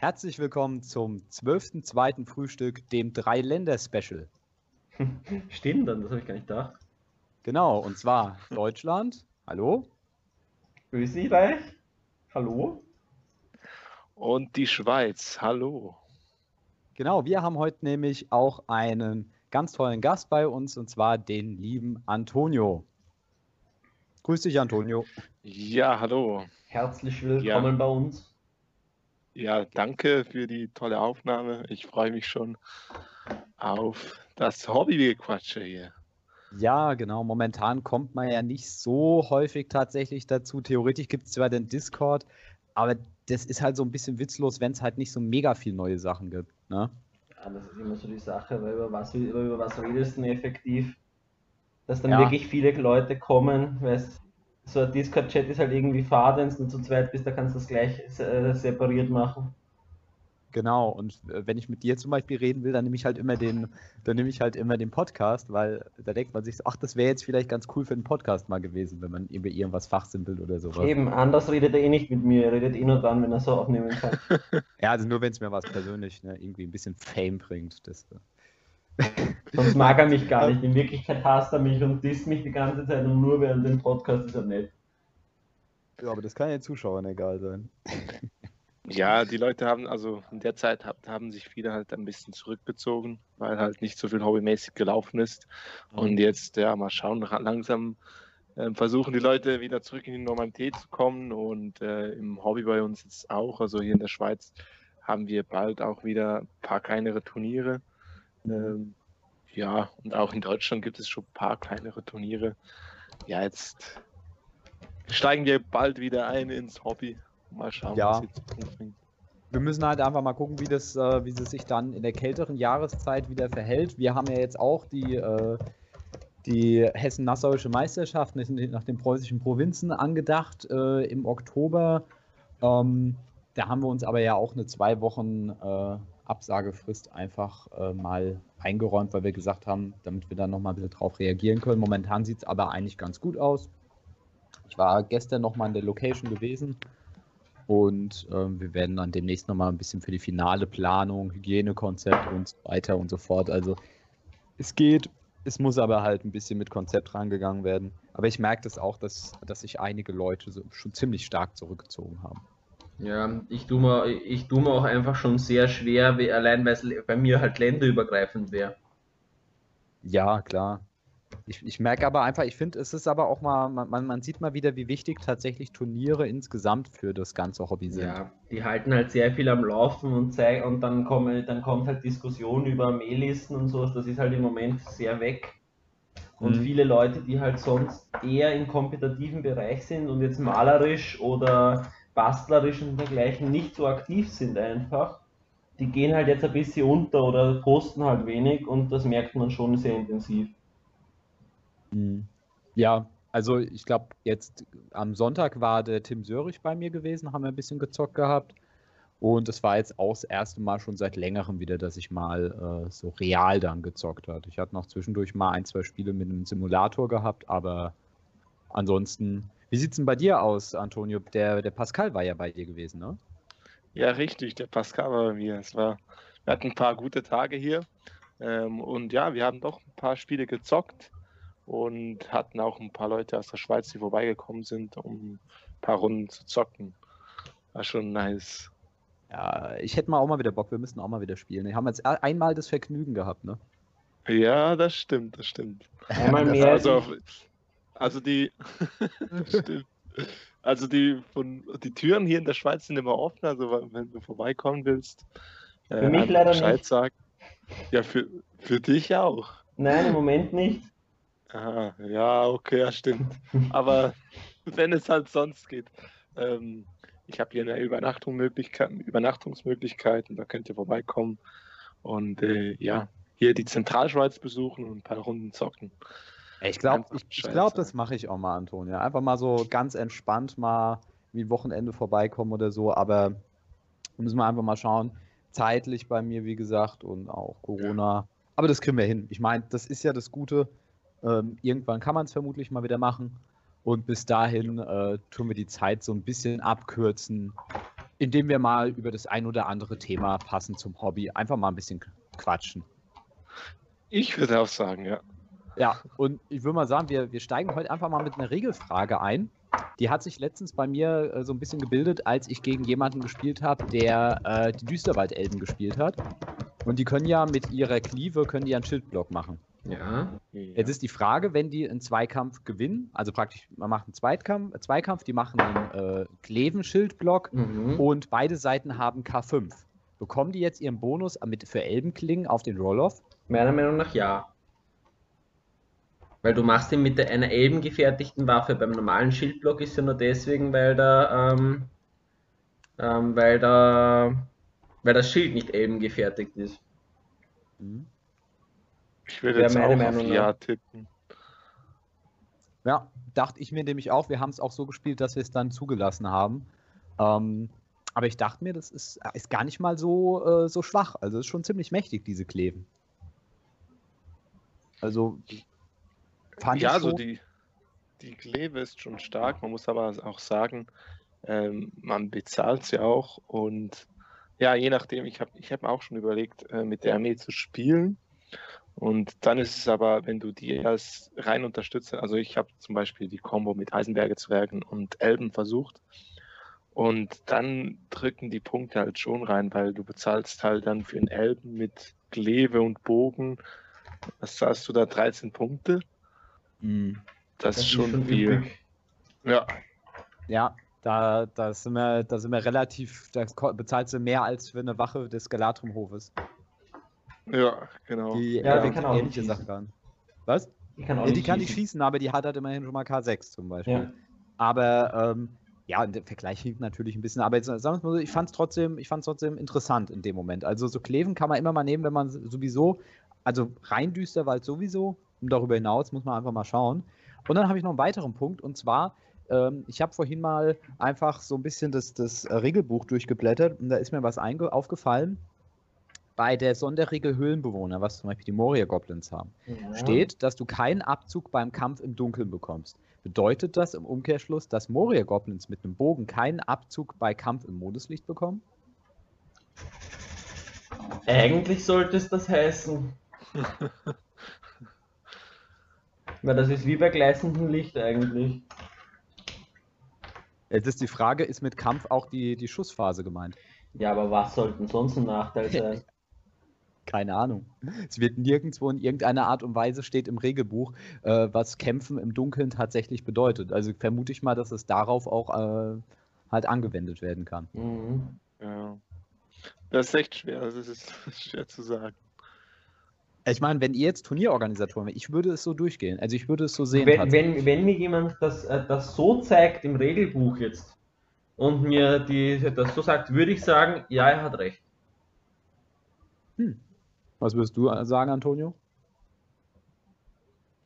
Herzlich willkommen zum 12.2. Frühstück, dem Drei-Länder-Special. Stimmt, dann, das habe ich gar nicht gedacht. Genau, und zwar Deutschland. Hallo? Österreich. Hallo? Und die Schweiz. Hallo. Genau, wir haben heute nämlich auch einen ganz tollen Gast bei uns, und zwar den lieben Antonio. Grüß dich, Antonio. Ja, hallo. Herzlich willkommen ja. bei uns. Ja, danke für die tolle Aufnahme. Ich freue mich schon auf das Hobbygequatsche hier. Ja, genau. Momentan kommt man ja nicht so häufig tatsächlich dazu. Theoretisch gibt es zwar den Discord, aber das ist halt so ein bisschen witzlos, wenn es halt nicht so mega viel neue Sachen gibt. Ne? Ja, das ist immer so die Sache, weil über was, über was redest du denn effektiv? Dass dann ja. wirklich viele Leute kommen, weil es so ein Discord-Chat ist halt irgendwie fad, wenn du zu zweit bist, da kannst du das gleich äh, separiert machen. Genau, und äh, wenn ich mit dir zum Beispiel reden will, dann nehme ich halt immer den, dann nehme ich halt immer den Podcast, weil da denkt man sich so, ach, das wäre jetzt vielleicht ganz cool für einen Podcast mal gewesen, wenn man über irgendwas fachsimpelt oder sowas. Eben, anders redet er eh nicht mit mir, er redet eh nur dann, wenn er so aufnehmen kann. ja, also nur wenn es mir was persönlich ne, irgendwie ein bisschen Fame bringt. Das, äh, Sonst mag er mich gar nicht. In Wirklichkeit hasst er mich und disst mich die ganze Zeit und nur während dem Podcast ist er nett. Ja, aber das kann ja den Zuschauern egal sein. Ja, die Leute haben, also in der Zeit haben sich viele halt ein bisschen zurückgezogen, weil halt nicht so viel hobbymäßig gelaufen ist. Und jetzt, ja, mal schauen, langsam äh, versuchen die Leute wieder zurück in die Normalität zu kommen und äh, im Hobby bei uns jetzt auch, also hier in der Schweiz haben wir bald auch wieder ein paar kleinere Turniere. Ähm, ja, und auch in Deutschland gibt es schon ein paar kleinere Turniere. Ja, jetzt steigen wir bald wieder ein ins Hobby. Mal schauen, ja. was Zukunft bringt. Wir müssen halt einfach mal gucken, wie das, äh, wie es sich dann in der kälteren Jahreszeit wieder verhält. Wir haben ja jetzt auch die, äh, die Hessen-Nassauische Meisterschaft nach den preußischen Provinzen angedacht äh, im Oktober. Ähm, da haben wir uns aber ja auch eine zwei Wochen äh, Absagefrist einfach äh, mal eingeräumt, weil wir gesagt haben, damit wir dann nochmal ein bisschen drauf reagieren können. Momentan sieht es aber eigentlich ganz gut aus. Ich war gestern nochmal in der Location gewesen und äh, wir werden dann demnächst nochmal ein bisschen für die finale Planung, Hygienekonzept und so weiter und so fort. Also es geht, es muss aber halt ein bisschen mit Konzept rangegangen werden. Aber ich merke das auch, dass, dass sich einige Leute so schon ziemlich stark zurückgezogen haben. Ja, ich tue mir, ich tue mir auch einfach schon sehr schwer, wie, allein weil es bei mir halt länderübergreifend wäre. Ja, klar. Ich, ich merke aber einfach, ich finde, es ist aber auch mal, man, man sieht mal wieder, wie wichtig tatsächlich Turniere insgesamt für das ganze Hobby sind. Ja, die halten halt sehr viel am Laufen und und dann, kommen, dann kommt halt Diskussion über Maillisten und sowas, das ist halt im Moment sehr weg. Und mhm. viele Leute, die halt sonst eher im kompetitiven Bereich sind und jetzt malerisch oder bastlerisch und dergleichen nicht so aktiv sind einfach, die gehen halt jetzt ein bisschen unter oder posten halt wenig und das merkt man schon sehr intensiv. Mhm. Ja, also ich glaube, jetzt am Sonntag war der Tim Sörich bei mir gewesen, haben wir ein bisschen gezockt gehabt. Und es war jetzt auch das erste Mal schon seit längerem wieder, dass ich mal äh, so real dann gezockt habe. Ich hatte noch zwischendurch mal ein, zwei Spiele mit einem Simulator gehabt, aber ansonsten wie sieht es denn bei dir aus, Antonio? Der, der Pascal war ja bei dir gewesen, ne? Ja, richtig, der Pascal war bei mir. Es war, wir hatten ein paar gute Tage hier. Ähm, und ja, wir haben doch ein paar Spiele gezockt und hatten auch ein paar Leute aus der Schweiz, die vorbeigekommen sind, um ein paar Runden zu zocken. War schon nice. Ja, ich hätte mal auch mal wieder Bock, wir müssen auch mal wieder spielen. Wir haben jetzt einmal das Vergnügen gehabt, ne? Ja, das stimmt, das stimmt. Einmal mehr. Also, also die, also die von die Türen hier in der Schweiz sind immer offen, also wenn du vorbeikommen willst, äh, für mich leider Bescheid nicht. sagen. Ja, für, für dich auch. Nein, im Moment nicht. Aha, ja, okay, ja, stimmt. Aber wenn es halt sonst geht. Ähm, ich habe hier eine Übernachtung Übernachtungsmöglichkeit und da könnt ihr vorbeikommen und äh, ja, hier die Zentralschweiz besuchen und ein paar Runden zocken. Ich glaube, ich, ich glaub, das mache ich auch mal, Antonia. Einfach mal so ganz entspannt mal wie Wochenende vorbeikommen oder so. Aber müssen wir einfach mal schauen. Zeitlich bei mir, wie gesagt, und auch Corona. Ja. Aber das kriegen wir hin. Ich meine, das ist ja das Gute. Ähm, irgendwann kann man es vermutlich mal wieder machen. Und bis dahin äh, tun wir die Zeit so ein bisschen abkürzen. indem wir mal über das ein oder andere Thema passend zum Hobby einfach mal ein bisschen quatschen. Ich würde auch sagen, ja. Ja, und ich würde mal sagen, wir, wir steigen heute einfach mal mit einer Regelfrage ein. Die hat sich letztens bei mir äh, so ein bisschen gebildet, als ich gegen jemanden gespielt habe, der äh, die Düsterwaldelben gespielt hat. Und die können ja mit ihrer Cleave können die einen Schildblock machen. Ja. Jetzt ist die Frage, wenn die einen Zweikampf gewinnen, also praktisch, man macht einen Zweikampf, äh, Zweikampf die machen einen äh, Kleven-Schildblock Mhm. und beide Seiten haben K5. Bekommen die jetzt ihren Bonus mit, für Elbenklingen auf den Roll-Off? Meiner Meinung nach ja. Weil du machst ihn mit einer elbengefertigten Waffe. Beim normalen Schildblock ist ja nur deswegen, weil da, ähm, ähm, weil da, weil das Schild nicht elbengefertigt ist. Mhm. Ich würde jetzt meine auch auf Meinung, Ja ja. tippen. Ja, dachte ich mir nämlich auch. Wir haben es auch so gespielt, dass wir es dann zugelassen haben. Ähm, aber ich dachte mir, das ist, ist gar nicht mal so, äh, so schwach. Also es ist schon ziemlich mächtig, diese Kleven. Also fand Ja, ich also so. die, die Kleve ist schon stark. Man muss aber auch sagen, ähm, man bezahlt sie auch. Und ja, je nachdem, ich habe ich hab auch schon überlegt, äh, mit der Armee zu spielen. Und dann ist es aber, wenn du die als rein Unterstützer, also ich habe zum Beispiel die Combo mit Eisenberge Zwergen und Elben versucht. Und dann drücken die Punkte halt schon rein, weil du bezahlst halt dann für einen Elben mit Kleve und Bogen. Was zahlst du da? 13 Punkte? Mhm. Das, ist schon viel. üppig. Ja, Ja, da, da, sind wir, da sind wir relativ, da bezahlst du mehr als für eine Wache des Galatrumhofes. ja, genau. Die Ja, die äh, kann auch nicht ähnliche. Sachen kann. Was? Ich kann auch Ja, die nicht kann nicht schießen. schießen, aber die hat halt immerhin schon mal K6 zum Beispiel. Ja. Aber ähm, ja, der Vergleich hinkt natürlich ein bisschen. Aber jetzt sagen wir mal so, ich fand es trotzdem, ich fand's trotzdem interessant in dem Moment. Also so Kleven kann man immer mal nehmen, wenn man sowieso, also rein Düsterwald sowieso. Darüber hinaus muss man einfach mal schauen. Und dann habe ich noch einen weiteren Punkt und zwar, ähm, ich habe vorhin mal einfach so ein bisschen das, das Regelbuch durchgeblättert und da ist mir was einge aufgefallen. Bei der Sonderregel Höhlenbewohner, was zum Beispiel die Moria-Goblins haben Ja. steht, dass du keinen Abzug beim Kampf im Dunkeln bekommst. Bedeutet das im Umkehrschluss, dass Moria-Goblins mit einem Bogen keinen Abzug bei Kampf im Mondeslicht bekommen? Eigentlich sollte es das heißen. Weil das ist wie bei gleißendem Licht eigentlich. Jetzt ist die Frage, ist mit Kampf auch die, die Schussphase gemeint? Ja, aber was sollte denn sonst ein Nachteil sein? Keine Ahnung. Es wird nirgendwo in irgendeiner Art und Weise steht im Regelbuch, äh, was Kämpfen im Dunkeln tatsächlich bedeutet. Also vermute ich mal, dass es darauf auch äh, halt angewendet werden kann. Mhm. Ja. Das ist echt schwer, das ist schwer zu sagen. Ich meine, wenn ihr jetzt Turnierorganisatoren wärt, ich würde es so durchgehen. Also ich würde es so sehen. Wenn, wenn, wenn mir jemand das, äh, das so zeigt im Regelbuch jetzt und mir die, das so sagt, würde ich sagen, ja, er hat recht. Was würdest du sagen, Antonio?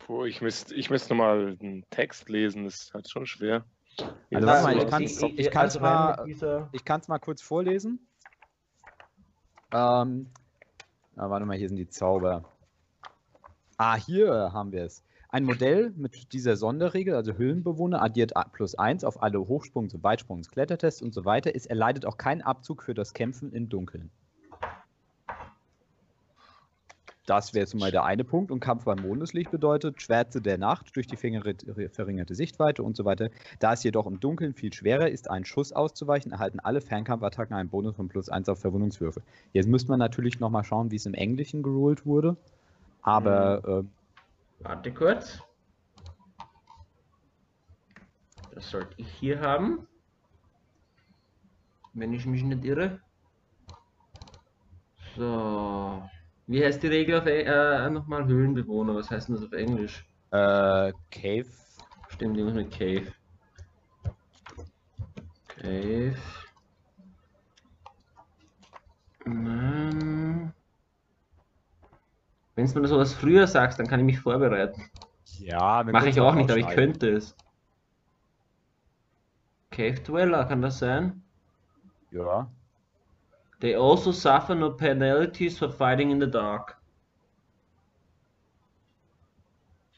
Puh, ich müsste ich müsst nochmal einen Text lesen, das ist halt schon schwer. Also warte mal, ich dem Kopf. ich kann's also mal- dieser- Ich kann es mal kurz vorlesen. Ähm, ah, warte mal, hier sind die Zauber. Ah, hier haben wir es. Ein Modell mit dieser Sonderregel, also Höhlenbewohner, addiert plus 1 auf alle Hochsprungs- und Weitsprungs-, Klettertests und so weiter, ist erleidet auch keinen Abzug für das Kämpfen im Dunkeln. Das wäre jetzt mal der eine Punkt. Und Kampf beim Mondeslicht bedeutet Schwärze der Nacht durch die verringerte verringerte Sichtweite und so weiter. Da es jedoch im Dunkeln viel schwerer ist, einen Schuss auszuweichen, erhalten alle Fernkampfattacken einen Bonus von plus 1 auf Verwundungswürfe. Jetzt müsste man natürlich nochmal schauen, wie es im Englischen geruled wurde. Aber Warte kurz. Das sollte ich hier haben. Wenn ich mich nicht irre. So. Wie heißt die Regel auf äh, nochmal Höhlenbewohner? Was heißt denn das auf Englisch? äh, Cave. Stimmt, irgendwas mit Cave. Cave. Nein. Wenn du mir sowas früher sagst, dann kann ich mich vorbereiten. Ja, Mache ich auch nicht, aber ich könnte es. Cave Dweller, kann das sein? Ja. They also suffer no penalties for fighting in the dark.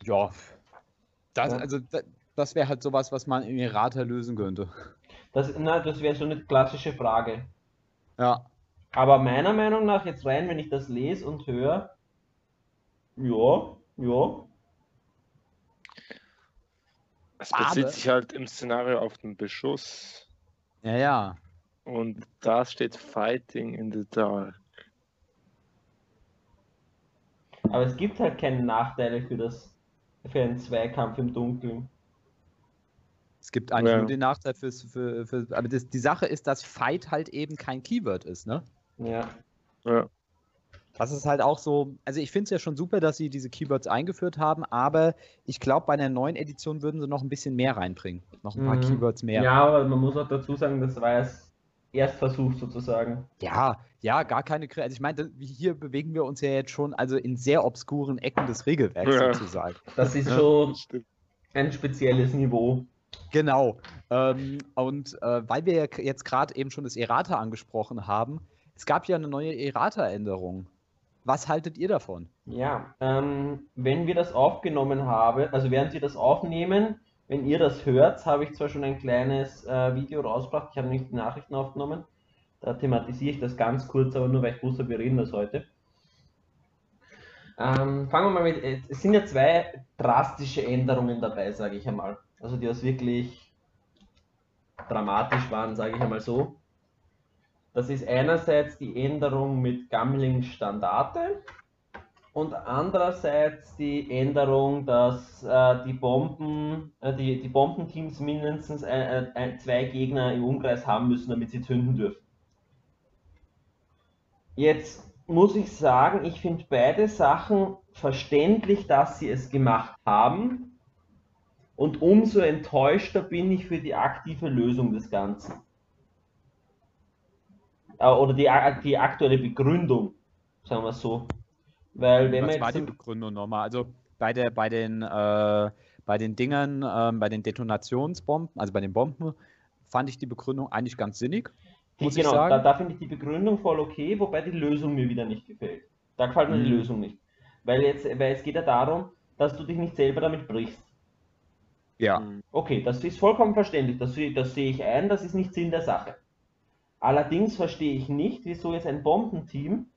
Ja. Das, Ja. also, da- das wäre halt sowas, was man im Errata lösen könnte. Das, na, das wäre so eine klassische Frage. Ja. Aber meiner Meinung nach, jetzt rein, wenn ich das lese und höre, ja, ja. Es bezieht sich halt im Szenario auf den Beschuss. Ja, ja. Und da steht Fighting in the Dark. Aber es gibt halt keine Nachteile für das, für einen Zweikampf im Dunkeln. Es gibt eigentlich Ja. nur den Nachteil fürs, für, für aber das, die Sache ist, dass Fight halt eben kein Keyword ist, ne? Ja. Ja. Das ist halt auch so, also ich finde es ja schon super, dass sie diese Keywords eingeführt haben, aber ich glaube, bei einer neuen Edition würden sie noch ein bisschen mehr reinbringen. Noch ein paar Mhm. Keywords mehr. Ja, aber man muss auch dazu sagen, das war erst Erstversuch sozusagen. Ja, ja, gar keine Kri- Also ich meine, hier bewegen wir uns ja jetzt schon also in sehr obskuren Ecken des Regelwerks Ja. sozusagen. Das ist Ja, schon Stimmt. ein spezielles Niveau. Genau. Ähm, und äh, weil wir ja jetzt gerade eben schon das Errata angesprochen haben, es gab ja eine neue Errata-Änderung. Was haltet ihr davon? Ja, ähm, wenn wir das aufgenommen haben, also während wir das aufnehmen, wenn ihr das hört, habe ich zwar schon ein kleines äh, Video rausgebracht, ich habe nicht die Nachrichten aufgenommen, da thematisiere ich das ganz kurz, aber nur weil ich wusste, wir reden das heute. Ähm, fangen wir mal mit, äh, es sind ja zwei drastische Änderungen dabei, sage ich einmal. Also die das wirklich dramatisch waren, sage ich einmal so. Das ist einerseits die Änderung mit Gambling-Standarte und andererseits die Änderung, dass äh, die Bomben, äh, die, die Bombenteams mindestens ein, ein, zwei Gegner im Umkreis haben müssen, damit sie zünden dürfen. Jetzt muss ich sagen, ich finde beide Sachen verständlich, dass sie es gemacht haben. Und umso enttäuschter bin ich für die aktive Lösung des Ganzen. Äh, Oder die, die aktuelle Begründung, sagen wir es so. Weil wenn Was man war die Begründung nochmal? Also bei, der, bei, den, äh, bei den Dingern, ähm, bei den Detonationsbomben, also bei den Bomben, fand ich die Begründung eigentlich ganz sinnig. Die, muss ich genau, sagen. da, da finde ich die Begründung voll okay, wobei die Lösung mir wieder nicht gefällt. Da gefällt mir die Mhm. Lösung nicht. Weil, jetzt, weil es geht ja darum, dass du dich nicht selber damit brichst. Ja. Mhm. Okay, das ist vollkommen verständlich, das, das sehe ich ein, das ist nicht Sinn der Sache. Allerdings verstehe ich nicht, wieso jetzt ein Bombenteam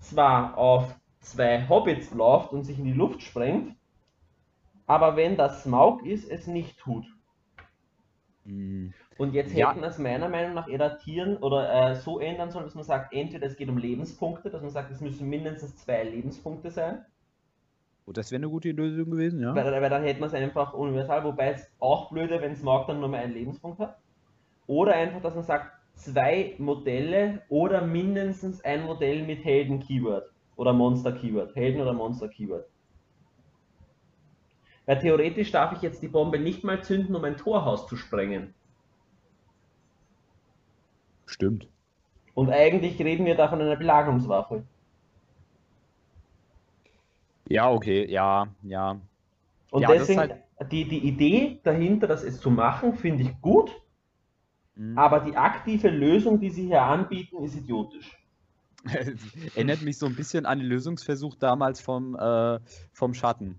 zwar auf zwei Hobbits läuft und sich in die Luft sprengt, aber wenn das Smaug ist, es nicht tut. Mhm. Und jetzt Ja. hätten es meiner Meinung nach erratieren oder äh, so ändern sollen, dass man sagt, entweder es geht um Lebenspunkte, dass man sagt, es müssen mindestens zwei Lebenspunkte sein, Oh, das wäre eine gute Lösung gewesen, ja. weil, weil dann hätten wir es einfach universal, wobei es auch blöde, wenn Smaug dann nur mehr einen Lebenspunkt hat. Oder einfach, dass man sagt, zwei Modelle oder mindestens ein Modell mit Helden-Keyword oder Monster-Keyword. Helden- oder Monster-Keyword. Weil theoretisch darf ich jetzt die Bombe nicht mal zünden, um ein Torhaus zu sprengen. Stimmt. Und eigentlich reden wir da von einer Belagerungswaffe. Ja, okay, ja, ja. Und Ja, ist deswegen, halt- die, die Idee dahinter, das es zu machen, finde ich gut, Mhm. aber die aktive Lösung, die sie hier anbieten, ist idiotisch. Erinnert mich so ein bisschen an den Lösungsversuch damals vom, äh, vom Schatten.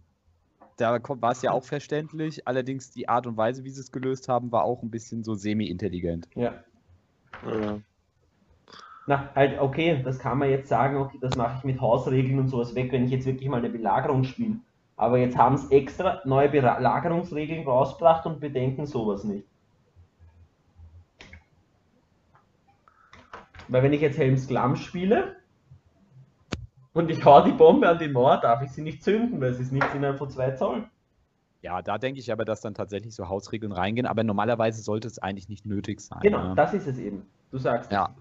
Da war es ja auch verständlich, allerdings die Art und Weise, wie sie es gelöst haben, war auch ein bisschen so semi-intelligent. Ja. Ja. Na, halt, okay, das kann man jetzt sagen, okay, das mache ich mit Hausregeln und sowas weg, wenn ich jetzt wirklich mal eine Belagerung spiele. Aber jetzt haben sie extra neue Belagerungsregeln rausgebracht und bedenken sowas nicht. Weil wenn ich jetzt Helms Klamm spiele und ich hau die Bombe an die Mauer, darf ich sie nicht zünden, weil es ist nichts innerhalb von zwei Zoll. Ja, da denke ich aber, dass dann tatsächlich so Hausregeln reingehen, aber normalerweise sollte es eigentlich nicht nötig sein. Genau, ja. das ist es eben. Du sagst, Ja.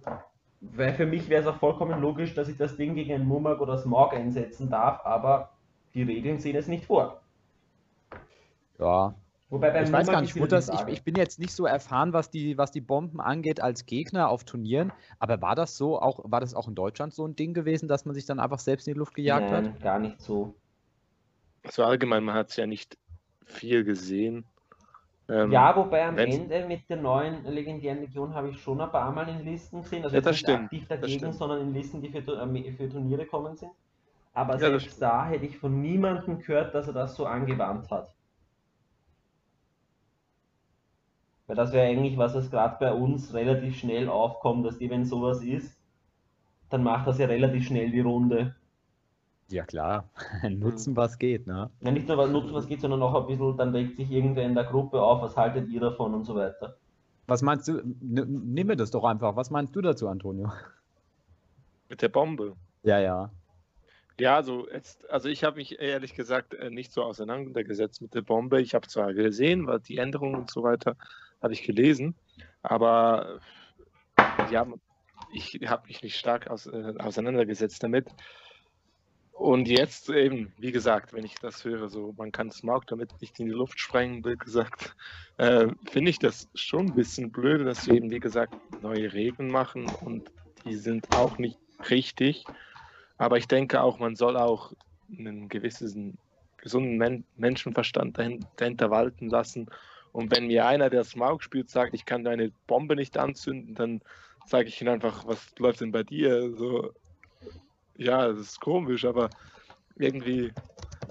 weil für mich wäre es auch vollkommen logisch, dass ich das Ding gegen einen Mummak oder Smog einsetzen darf, aber die Regeln sehen es nicht vor. ja. Wobei beim Ich weiß gar nicht, wo das, ich, ich bin jetzt nicht so erfahren, was die, was die Bomben angeht als Gegner auf Turnieren, aber war das so auch, war das auch in Deutschland so ein Ding gewesen, dass man sich dann einfach selbst in die Luft gejagt Nein, hat? gar nicht so. Also allgemein, man hat es ja nicht viel gesehen. Ähm, Ja, wobei am wenn's- Ende mit der neuen legendären Legion habe ich schon ein paar Mal in Listen gesehen, also Ja, das nicht stimmt, aktiv das dagegen, stimmt. sondern in Listen, die für, äh, für Turniere kommen sind. Aber Ja, selbst da hätte ich von niemandem gehört, dass er das so angewandt hat. Weil das wäre eigentlich, was es gerade bei uns relativ schnell aufkommt, dass die, wenn sowas ist, dann macht das ja relativ schnell die Runde. Ja klar, nutzen was geht, ne? Ja, nicht nur was nutzen was geht, sondern auch ein bisschen, dann regt sich irgendwer in der Gruppe auf, was haltet ihr davon und so weiter. Was meinst du? Nimm mir das doch einfach. Was meinst du dazu, Antonio? Mit der Bombe. Ja, ja. Ja, also, jetzt, also ich habe mich ehrlich gesagt äh, nicht so auseinandergesetzt mit der Bombe. Ich habe zwar gesehen, weil die Änderungen und so weiter habe ich gelesen, aber ja, ich habe mich nicht stark aus, äh, auseinandergesetzt damit. Und jetzt eben, wie gesagt, wenn ich das höre, so man kann Smaug damit nicht in die Luft sprengen, wie gesagt, äh, finde ich das schon ein bisschen blöd, dass sie eben, wie gesagt, neue Regeln machen und die sind auch nicht richtig. Aber ich denke auch, man soll auch einen gewissen gesunden Men Menschenverstand dahinter walten lassen. Und wenn mir einer, der Smaug spielt, sagt, ich kann deine Bombe nicht anzünden, dann sage ich ihm einfach, was läuft denn bei dir? So, ja, das ist komisch, aber irgendwie.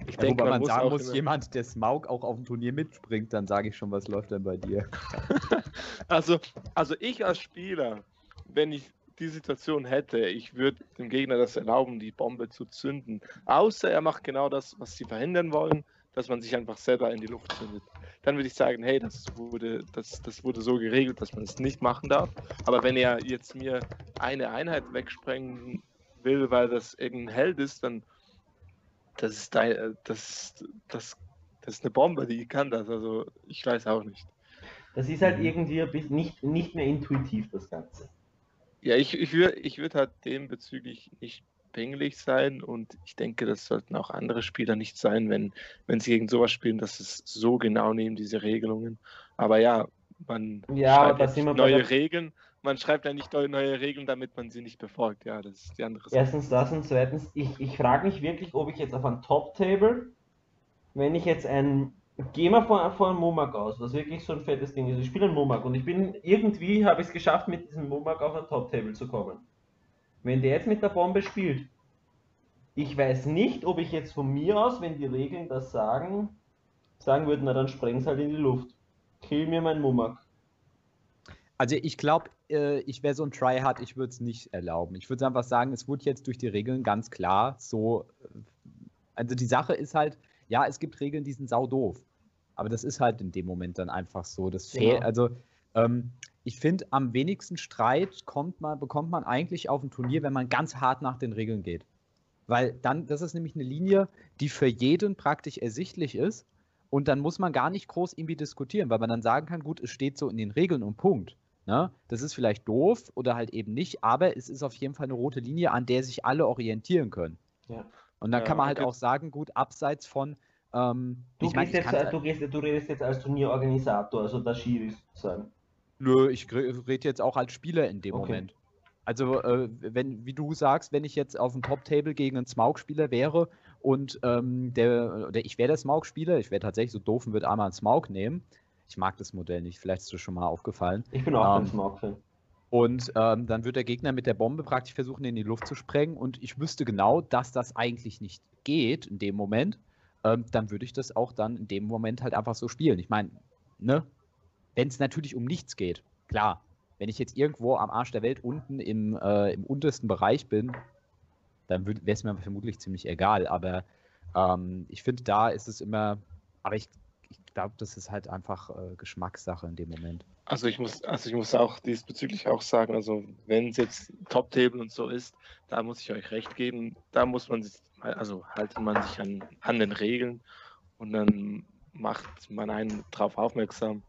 Ich ja, denke, man, man muss sagen muss, jemand, der Smaug auch auf dem Turnier mitspringt, dann sage ich schon, was läuft denn bei dir? also, also ich als Spieler, wenn ich die Situation hätte, ich würde dem Gegner das erlauben, die Bombe zu zünden. Außer er macht genau das, was sie verhindern wollen, dass man sich einfach selber in die Luft zündet. Dann würde ich sagen, hey, das wurde, das, das wurde so geregelt, dass man es nicht machen darf. Aber wenn er jetzt mir eine Einheit wegsprengen will, weil das irgendein Held ist, dann das ist dein, das, das, das ist eine Bombe, die kann das. Also ich weiß auch nicht. Das ist halt irgendwie nicht, nicht mehr intuitiv, das Ganze. Ja, ich, ich würde ich würd halt dem bezüglich nicht pingelig sein und ich denke, das sollten auch andere Spieler nicht sein, wenn, wenn sie gegen sowas spielen, dass es so genau nehmen, diese Regelungen. Aber ja, man ja, schreibt ja neue Regeln, man schreibt ja nicht neue Regeln, damit man sie nicht befolgt. Ja, das ist die andere Sache. Erstens das und zweitens, ich, ich frage mich wirklich, ob ich jetzt auf ein Top-Table, wenn ich jetzt ein, geh mal vor, vor einem Momak aus, was wirklich so ein fettes Ding ist. Ich spiele einen Momak und ich bin, irgendwie habe ich es geschafft, mit diesem Momak auf ein Top-Table zu kommen. Wenn der jetzt mit der Bombe spielt, ich weiß nicht, ob ich jetzt von mir aus, wenn die Regeln das sagen, sagen würde, na dann spreng's halt in die Luft. Kill mir mein Momak. Also ich glaube, äh, ich wäre so ein Tryhard, ich würde es nicht erlauben. Ich würde einfach sagen, es wurde jetzt durch die Regeln ganz klar so. Äh, also die Sache ist halt, ja, es gibt Regeln, die sind sau doof. Aber das ist halt in dem Moment dann einfach so. Das ja. Also ähm, ich finde, am wenigsten Streit kommt man, bekommt man eigentlich auf ein Turnier, wenn man ganz hart nach den Regeln geht. Weil dann, das ist nämlich eine Linie, die für jeden praktisch ersichtlich ist. Und dann muss man gar nicht groß irgendwie diskutieren, weil man dann sagen kann, gut, es steht so in den Regeln und Punkt. Ne? Das ist vielleicht doof oder halt eben nicht, aber es ist auf jeden Fall eine rote Linie, an der sich alle orientieren können. Ja. Und dann ja, kann man halt auch sagen, gut, abseits von. Ähm, du, ich mein, jetzt, halt du, gehst, du redest jetzt als Turnierorganisator, also das Schiris sagen. Nö, ich rede jetzt auch als Spieler in dem okay. Moment. Also, äh, wenn, wie du sagst, wenn ich jetzt auf dem Top-Table gegen einen Smaug-Spieler wäre und ähm, der, oder ich wäre der Smaug-Spieler, ich wäre tatsächlich so doof und würde einmal einen Smaug nehmen, ich mag das Modell nicht, vielleicht ist das schon mal aufgefallen. Ich bin auch ähm, ein Smaug-Fan. Und ähm, dann wird der Gegner mit der Bombe praktisch versuchen, in die Luft zu sprengen. Und ich wüsste genau, dass das eigentlich nicht geht in dem Moment. Ähm, dann würde ich das auch dann in dem Moment halt einfach so spielen. Ich meine, ne? Wenn es natürlich um nichts geht, klar. Wenn ich jetzt irgendwo am Arsch der Welt unten im, äh, im untersten Bereich bin, dann wäre es mir vermutlich ziemlich egal. Aber ähm, ich finde, da ist es immer. Aber ich glaube, das ist halt einfach äh, Geschmackssache in dem Moment. Also ich muss, also ich muss auch diesbezüglich auch sagen, also wenn es jetzt Top-Table und so ist, da muss ich euch recht geben, da muss man sich, also haltet man sich an, an den Regeln und dann macht man einen darauf aufmerksam.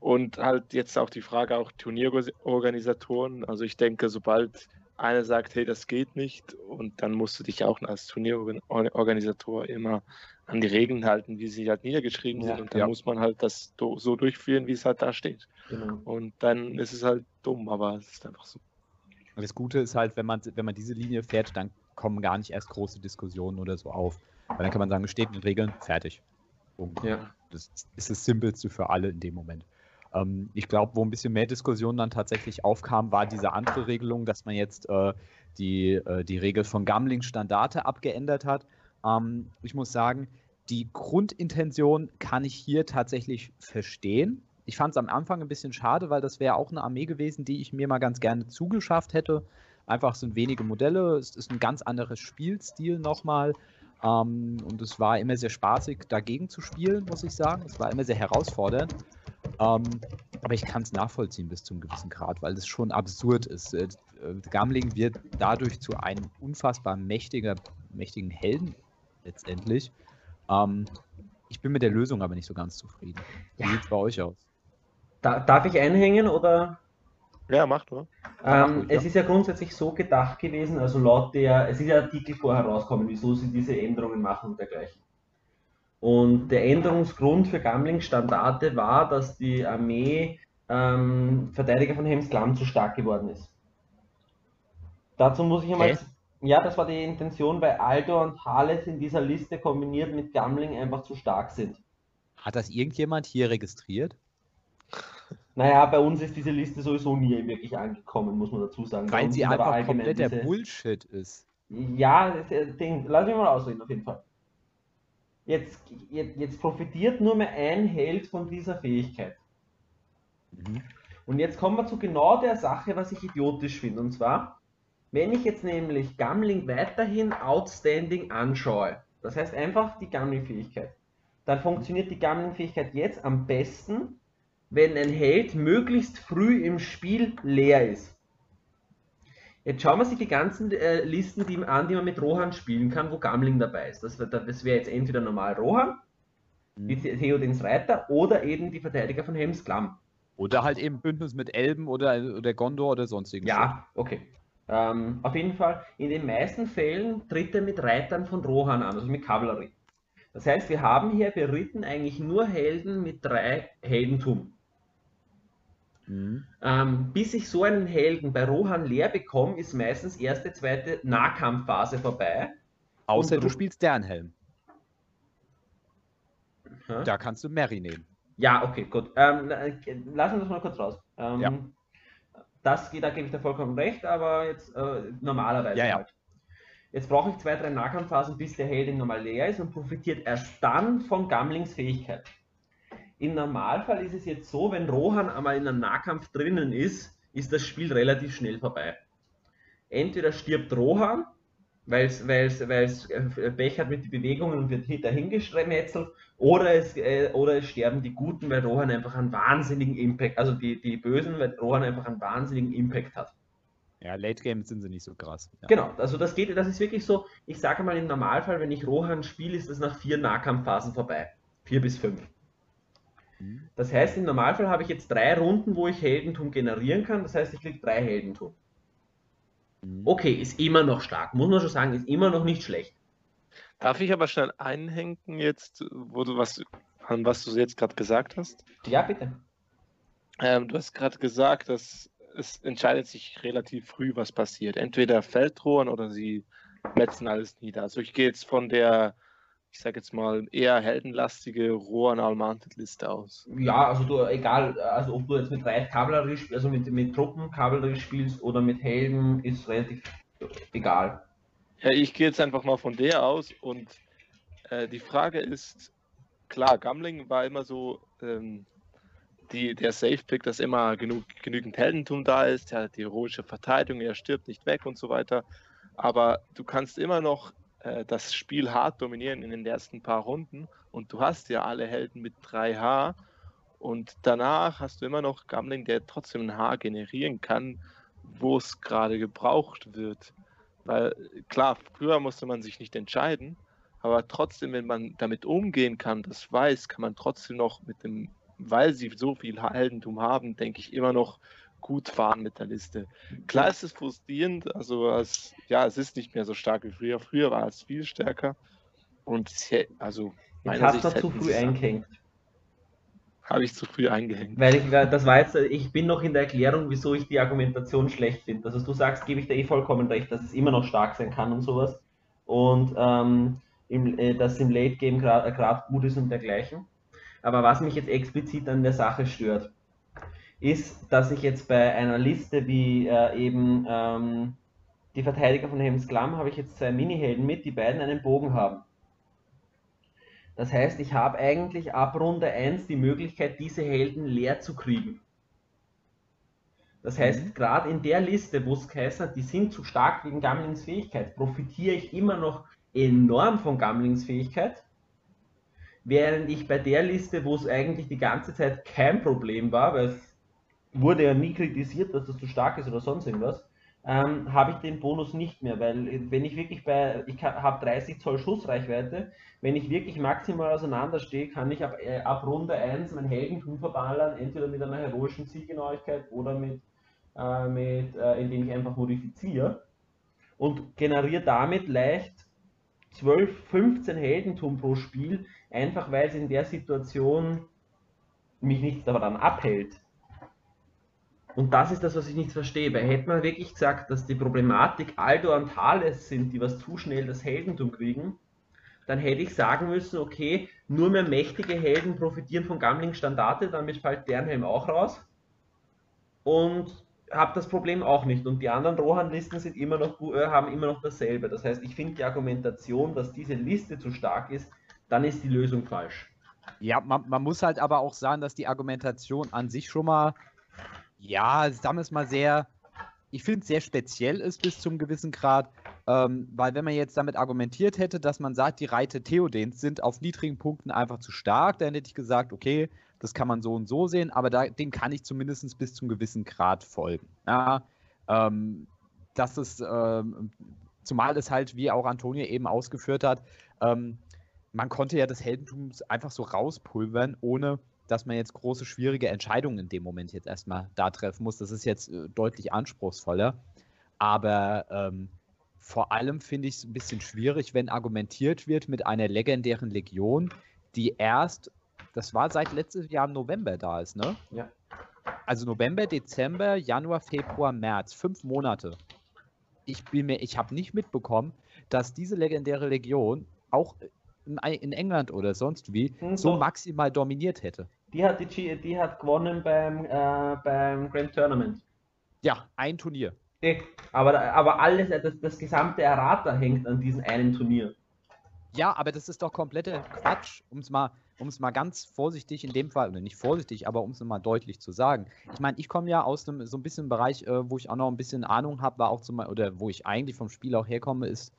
Und halt jetzt auch die Frage auch Turnierorganisatoren. Also ich denke, sobald einer sagt, hey, das geht nicht, und dann musst du dich auch als Turnierorganisator immer an die Regeln halten, wie sie halt niedergeschrieben ja, sind. Und dann ja. muss man halt das so durchführen, wie es halt da steht. Genau. Und dann ist es halt dumm, aber es ist einfach so. Das Gute ist halt, wenn man, wenn man diese Linie fährt, dann kommen gar nicht erst große Diskussionen oder so auf. Weil dann kann man sagen, es steht in den Regeln, fertig. Und ja. Das ist das Simpelste für alle in dem Moment. Ähm, ich glaube, wo ein bisschen mehr Diskussion dann tatsächlich aufkam, war diese andere Regelung, dass man jetzt äh, die, äh, die Regel von Gambling-Standarte abgeändert hat. Ähm, ich muss sagen, die Grundintention kann ich hier tatsächlich verstehen. ich fand es am Anfang ein bisschen schade, weil das wäre auch eine Armee gewesen, die ich mir mal ganz gerne zugeschafft hätte. Einfach sind wenige Modelle, es ist ein ganz anderes Spielstil nochmal. Ähm, und es war immer sehr spaßig, dagegen zu spielen, muss ich sagen. Es war immer sehr herausfordernd. Ähm, aber ich kann es nachvollziehen bis zu einem gewissen Grad, weil es schon absurd ist. Äh, Gamling wird dadurch zu einem unfassbar mächtiger, mächtigen Helden letztendlich. Ähm, ich bin mit der Lösung aber nicht so ganz zufrieden. Wie ja. sieht es bei euch aus? Da, darf ich einhängen oder? Ja, mach du. Ähm, es ist ja grundsätzlich so gedacht gewesen, also laut der, es ist ja Artikel vorher rausgekommen, wieso sie diese Änderungen machen und dergleichen. Und der Änderungsgrund für Gambling-Standarte war, dass die Armee ähm, Verteidiger von Hemsklamm zu stark geworden ist. Dazu muss ich einmal. Okay. Ja, das war die Intention, weil Aldo und Hales in dieser Liste kombiniert mit Gambling einfach zu stark sind. Hat das irgendjemand hier registriert? Naja, bei uns ist diese Liste sowieso nie wirklich angekommen, muss man dazu sagen. Weil sie einfach komplett diese... der Bullshit ist. Ja, das Ding, lass mich mal ausreden, auf jeden Fall. Jetzt, jetzt, jetzt profitiert nur mehr ein Held von dieser Fähigkeit. Mhm. Und jetzt kommen wir zu genau der Sache, was ich idiotisch finde. Und zwar, wenn ich jetzt nämlich Gambling weiterhin outstanding anschaue, das heißt einfach die Gambling-Fähigkeit, dann funktioniert die Gambling-Fähigkeit jetzt am besten, wenn ein Held möglichst früh im Spiel leer ist. Jetzt schauen wir sich die ganzen äh, Listen die, an, die man mit Rohan spielen kann, wo Gamling dabei ist. Das, das wäre jetzt entweder normal Rohan, mhm. wie Theodens Reiter, oder eben die Verteidiger von Helms Klamm. Oder halt eben Bündnis mit Elben oder, oder Gondor oder sonstigen. Ja, okay. Ähm, auf jeden Fall, in den meisten Fällen tritt er mit Reitern von Rohan an, also mit Kavallerie. Das heißt, wir haben hier beritten eigentlich nur Helden mit drei Heldentum. Mhm. Ähm, bis ich so einen Helden bei Rohan leer bekomme, ist meistens erste, zweite Nahkampfphase vorbei. Außer du spielst Dernhelm. Hä? Da kannst du Mary nehmen. Ja, okay, gut. Ähm, lassen wir das mal kurz raus. Ähm, ja. Das geht, da gebe ich dir vollkommen recht, aber jetzt äh, normalerweise ja, ja. halt. Jetzt brauche ich zwei, drei Nahkampfphasen, bis der Held normal leer ist und profitiert erst dann von Gamlings Fähigkeit. Im Normalfall ist es jetzt so, wenn Rohan einmal in einem Nahkampf drinnen ist, ist das Spiel relativ schnell vorbei. Entweder stirbt Rohan, weil es äh, Pech hat mit den Bewegungen und wird dahingeschmetzelt, oder es, äh, oder es sterben die Guten, weil Rohan einfach einen wahnsinnigen Impact, also die, die Bösen, weil Rohan einfach einen wahnsinnigen Impact hat. Ja, Late Game sind sie nicht so krass. Ja. Genau, also das geht, das ist wirklich so, ich sage mal im Normalfall, wenn ich Rohan spiele, ist das nach vier Nahkampfphasen vorbei. Vier bis fünf. Mhm. Das heißt, im Normalfall habe ich jetzt drei Runden, wo ich Heldentum generieren kann. Das heißt, ich kriege drei Heldentum. Mhm. Okay, ist immer noch stark. Muss man schon sagen, ist immer noch nicht schlecht. Darf ich aber schnell einhängen jetzt, wo du was, an was du jetzt gerade gesagt hast? Ja, bitte. Ähm, du hast gerade gesagt, dass es entscheidet sich relativ früh, was passiert. Entweder Feldrohren oder sie metzen alles nieder. Also ich gehe jetzt von der ich sage jetzt mal, eher heldenlastige Rohan Mounted Liste aus. Ja, also du, egal, also ob du jetzt mit Reitkavallerie spielst, also mit, mit Truppenkavallerie spielst oder mit Helden, ist relativ egal. Ja, ich gehe jetzt einfach mal von der aus und äh, die Frage ist, klar, Gamling war immer so ähm, die, der Safe-Pick, dass immer genug, genügend Heldentum da ist, er hat die heroische Verteidigung, er stirbt nicht weg und so weiter. Aber du kannst immer noch äh, das Spiel hart dominieren in den ersten paar Runden und du hast ja alle Helden mit 3H und danach hast du immer noch Gambling, der trotzdem ein H generieren kann, wo es gerade gebraucht wird. Weil klar, früher musste man sich nicht entscheiden, aber trotzdem, wenn man damit umgehen kann, das weiß, kann man trotzdem noch mit dem, weil sie so viel Heldentum haben, denke ich immer noch gut fahren mit der Liste. Klar ist es frustrierend, also es, ja, es ist nicht mehr so stark wie früher. Früher war es viel stärker und also meiner hast Sicht zu früh eingehängt. Habe ich zu früh eingehängt. Weil ich, das war jetzt, ich bin noch in der Erklärung, wieso ich die Argumentation schlecht finde. Also du sagst, gebe ich dir eh vollkommen recht, dass es immer noch stark sein kann und sowas. Und ähm, im, äh, dass im Late Game gerade gut ist und dergleichen. Aber was mich jetzt explizit an der Sache stört, ist, dass ich jetzt bei einer Liste wie äh, eben ähm, die Verteidiger von Helms Klamm habe ich jetzt zwei Mini-Helden mit, die beiden einen Bogen haben. Das heißt, ich habe eigentlich ab Runde 1 die Möglichkeit, diese Helden leer zu kriegen. Das heißt, mhm. gerade in der Liste, wo es geheißen hat, die sind zu stark wegen Gamlings Fähigkeit, profitiere ich immer noch enorm von Gamlings Fähigkeit. Während ich bei der Liste, wo es eigentlich die ganze Zeit kein Problem war, weil es wurde ja nie kritisiert, dass das zu stark ist oder sonst irgendwas, ähm, habe ich den Bonus nicht mehr, weil wenn ich wirklich bei, ich habe 30 Zoll Schussreichweite, wenn ich wirklich maximal auseinanderstehe, kann ich ab, äh, ab Runde 1 mein Heldentum verballern, entweder mit einer heroischen Zielgenauigkeit oder mit, äh, mit äh, indem ich einfach modifiziere und generiere damit leicht 12, 15 Heldentum pro Spiel, einfach weil es in der Situation mich nichts daran abhält. Und das ist das, was ich nicht verstehe. Weil hätte man wirklich gesagt, dass die Problematik Aldo und Thales sind, die was zu schnell das Heldentum kriegen, dann hätte ich sagen müssen, okay, nur mehr mächtige Helden profitieren von Gambling Standarte, damit fällt Bernhelm auch raus. Und habe das Problem auch nicht. Und die anderen Rohan-Listen sind immer noch, äh, haben immer noch dasselbe. Das heißt, ich finde die Argumentation, dass diese Liste zu stark ist, dann ist die Lösung falsch. Ja, man, man muss halt aber auch sagen, dass die Argumentation an sich schon mal ja, sagen wir es mal sehr, ich finde es sehr speziell ist bis zum gewissen Grad, ähm, weil wenn man jetzt damit argumentiert hätte, dass man sagt, die Reite Theodens sind auf niedrigen Punkten einfach zu stark, dann hätte ich gesagt, okay, das kann man so und so sehen, aber da, dem kann ich zumindest bis zum gewissen Grad folgen. Ja, ähm, das ist, ähm, zumal es halt, wie auch Antonio eben ausgeführt hat, ähm, man konnte ja das Heldentum einfach so rauspulvern, ohne dass man jetzt große, schwierige Entscheidungen in dem Moment jetzt erstmal da treffen muss. Das ist jetzt äh, deutlich anspruchsvoller. Aber ähm, vor allem finde ich es ein bisschen schwierig, wenn argumentiert wird mit einer legendären Legion, die erst, das war seit letztes Jahr im November da ist, ne? Ja. Also November, Dezember, Januar, Februar, März, fünf Monate. Ich bin mir, ich habe nicht mitbekommen, dass diese legendäre Legion auch in England oder sonst wie hm, so maximal dominiert hätte. Die hat, die, die hat gewonnen beim, äh, beim Grand Tournament. Ja, ein Turnier. Aber, aber alles, das, das gesamte Errata hängt an diesem einen Turnier. Ja, aber das ist doch kompletter Quatsch, um es mal, mal ganz vorsichtig in dem Fall, oder nicht vorsichtig, aber um es mal deutlich zu sagen. Ich meine, ich komme ja aus einem so ein bisschen Bereich, äh, wo ich auch noch ein bisschen Ahnung habe, war auch zum oder wo ich eigentlich vom Spiel auch herkomme, ist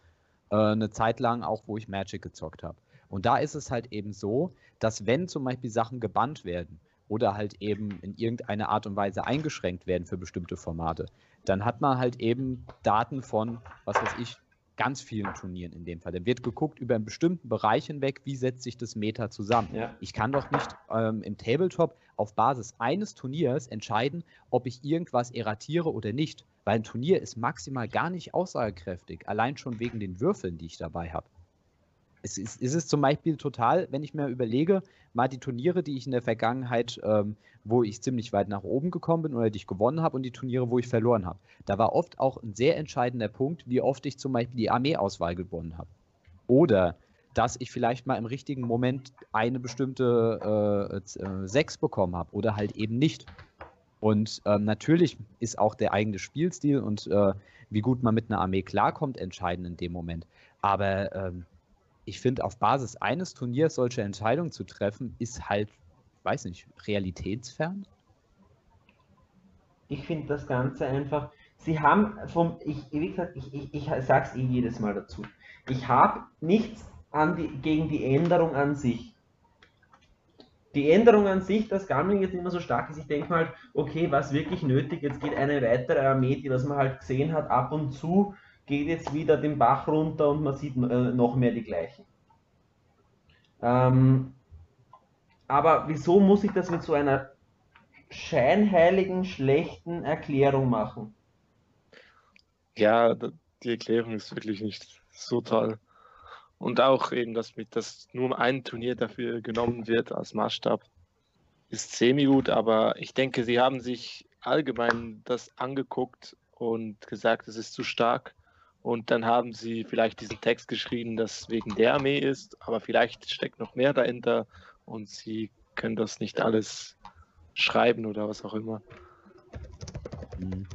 äh, eine Zeit lang auch, wo ich Magic gezockt habe. Und da ist es halt eben so, dass wenn zum Beispiel Sachen gebannt werden oder halt eben in irgendeiner Art und Weise eingeschränkt werden für bestimmte Formate, dann hat man halt eben Daten von, was weiß ich, ganz vielen Turnieren in dem Fall. Dann wird geguckt über einen bestimmten Bereich hinweg, wie setzt sich das Meta zusammen. Ja. Ich kann doch nicht ähm, im Tabletop auf Basis eines Turniers entscheiden, ob ich irgendwas erratiere oder nicht, weil ein Turnier ist maximal gar nicht aussagekräftig, allein schon wegen den Würfeln, die ich dabei habe es ist, ist, es zum Beispiel total, wenn ich mir überlege, mal die Turniere, die ich in der Vergangenheit, ähm, wo ich ziemlich weit nach oben gekommen bin oder die ich gewonnen habe und die Turniere, wo ich verloren habe. Da war oft auch ein sehr entscheidender Punkt, wie oft ich zum Beispiel die Armeeauswahl gewonnen habe. Oder dass ich vielleicht mal im richtigen Moment eine bestimmte äh, äh, 6 bekommen habe oder halt eben nicht. Und ähm, natürlich ist auch der eigene Spielstil und äh, wie gut man mit einer Armee klarkommt entscheidend in dem Moment. Aber ähm, ich finde, auf Basis eines Turniers solche Entscheidungen zu treffen, ist halt, weiß nicht, realitätsfern. Ich finde das Ganze einfach. Sie haben vom, ich, wie gesagt, ich, ich, ich sage es eh jedes Mal dazu. Ich habe nichts die, gegen die Änderung an sich. Die Änderung an sich, dass Gambling jetzt immer so stark ist, ich denke mal, okay, was wirklich nötig, jetzt geht eine weitere Armee, die was man halt gesehen hat, ab und zu geht jetzt wieder den Bach runter und man sieht äh, noch mehr die gleichen. Ähm, aber wieso muss ich das mit so einer scheinheiligen, schlechten Erklärung machen? Ja, die Erklärung ist wirklich nicht so toll. Und auch eben, dass, mit, dass nur ein Turnier dafür genommen wird als Maßstab, ist semi-gut, aber ich denke, sie haben sich allgemein das angeguckt und gesagt, es ist zu stark und dann haben sie vielleicht diesen Text geschrieben, das wegen der Armee ist, aber vielleicht steckt noch mehr dahinter und sie können das nicht alles schreiben oder was auch immer. Hm.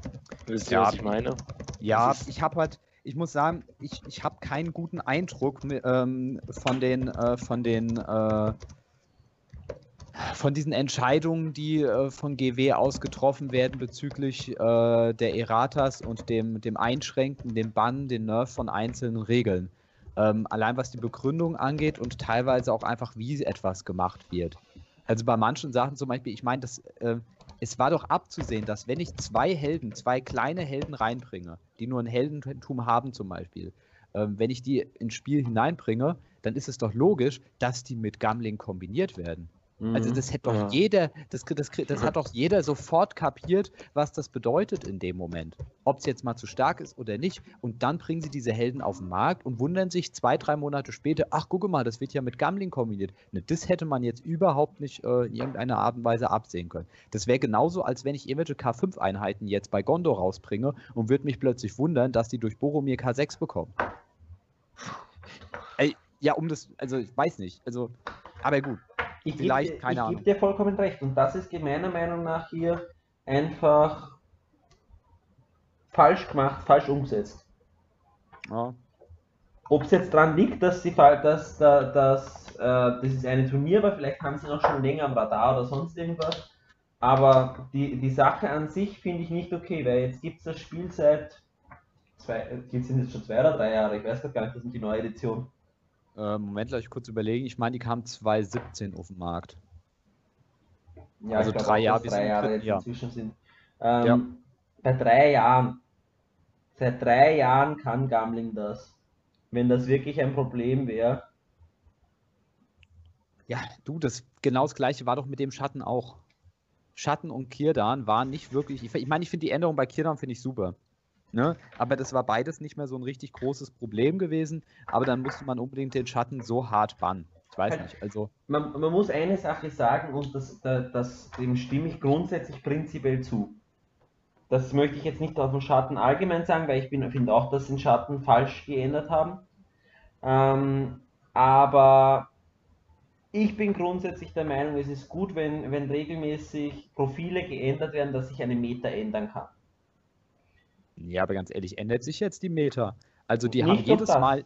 Wisst ihr, ja, was ich meine? Ja, ich habe halt, ich muss sagen, ich, ich habe keinen guten Eindruck ähm, von den, äh, von den äh, von diesen Entscheidungen, die äh, von GW aus getroffen werden bezüglich äh, der Erratas und dem, dem Einschränken, dem Bann, den Nerf von einzelnen Regeln. Ähm, allein was die Begründung angeht und teilweise auch einfach, wie etwas gemacht wird. Also bei manchen Sachen zum Beispiel, ich meine, äh, es war doch abzusehen, dass wenn ich zwei Helden, zwei kleine Helden reinbringe, die nur ein Heldentum haben zum Beispiel, äh, wenn ich die ins Spiel hineinbringe, dann ist es doch logisch, dass die mit Gambling kombiniert werden. Also mhm. das hätte doch ja. jeder, das, das, das hat doch jeder sofort kapiert, was das bedeutet in dem Moment. Ob es jetzt mal zu stark ist oder nicht. Und dann bringen sie diese Helden auf den Markt und wundern sich zwei, drei Monate später, ach gucke mal, das wird ja mit Gambling kombiniert. Ne, das hätte man jetzt überhaupt nicht äh, in irgendeiner Art und Weise absehen können. Das wäre genauso, als wenn ich irgendwelche K5-Einheiten jetzt bei Gondo rausbringe und würde mich plötzlich wundern, dass die durch Boromir K6 bekommen. Ey, ja, um das, also ich weiß nicht. Also, aber gut. Ich Vielleicht, gebe, keine ich Ahnung. Ich gebe dir vollkommen recht. Und das ist meiner Meinung nach hier einfach falsch gemacht, falsch umgesetzt. Ja. Ob es jetzt daran liegt, dass sie dass, dass, dass äh, das ist eine Turnier war, vielleicht haben sie noch schon länger am Radar oder sonst irgendwas. Aber die, die Sache an sich finde ich nicht okay, weil jetzt gibt es das Spiel seit zwei, jetzt sind jetzt schon zwei oder drei Jahre, ich weiß gar nicht, das ist die neue Edition. Äh, Moment, lass ich kurz überlegen. Ich meine, die kam 2017 auf den Markt. Ja, also drei Jahre, drei Jahre jetzt ja. inzwischen sind. Ähm, ja. Bei drei Jahren, seit drei Jahren kann Gambling das. Wenn das wirklich ein Problem wäre. Ja, du, das genau das gleiche war doch mit dem Schatten auch. Schatten und Kirdan waren nicht wirklich. Ich meine, ich finde die Änderung bei Kirdan finde ich super. Ne? Aber das war beides nicht mehr so ein richtig großes Problem gewesen. Aber dann musste man unbedingt den Schatten so hart bannen. Ich weiß nicht. Also man, man muss eine Sache sagen und das, das, dem stimme ich grundsätzlich prinzipiell zu. Das möchte ich jetzt nicht auf den Schatten allgemein sagen, weil ich finde auch, dass den Schatten falsch geändert haben. Ähm, aber ich bin grundsätzlich der Meinung, es ist gut, wenn, wenn regelmäßig Profile geändert werden, dass sich eine Meta ändern kann. Ja, aber ganz ehrlich, ändert sich jetzt die Meta? Also die Nicht haben jedes Mal,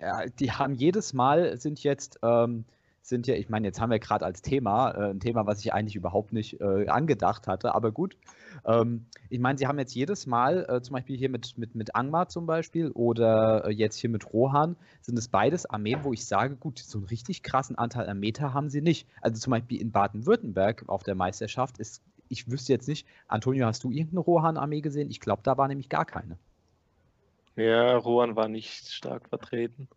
ja, die haben jedes Mal sind jetzt, ähm, sind ja, ich meine, jetzt haben wir gerade als Thema, äh, ein Thema, was ich eigentlich überhaupt nicht äh, angedacht hatte, aber gut. Ähm, ich meine, sie haben jetzt jedes Mal, äh, zum Beispiel hier mit, mit, mit Angmar zum Beispiel oder äh, jetzt hier mit Rohan, sind es beides Armeen, wo ich sage, gut, so einen richtig krassen Anteil an Meta haben sie nicht. Also zum Beispiel in Baden-Württemberg auf der Meisterschaft ist ich wüsste jetzt nicht, Antonio, hast du irgendeine Rohan-Armee gesehen? Ich glaube, da war nämlich gar keine. Ja, Rohan war nicht stark vertreten.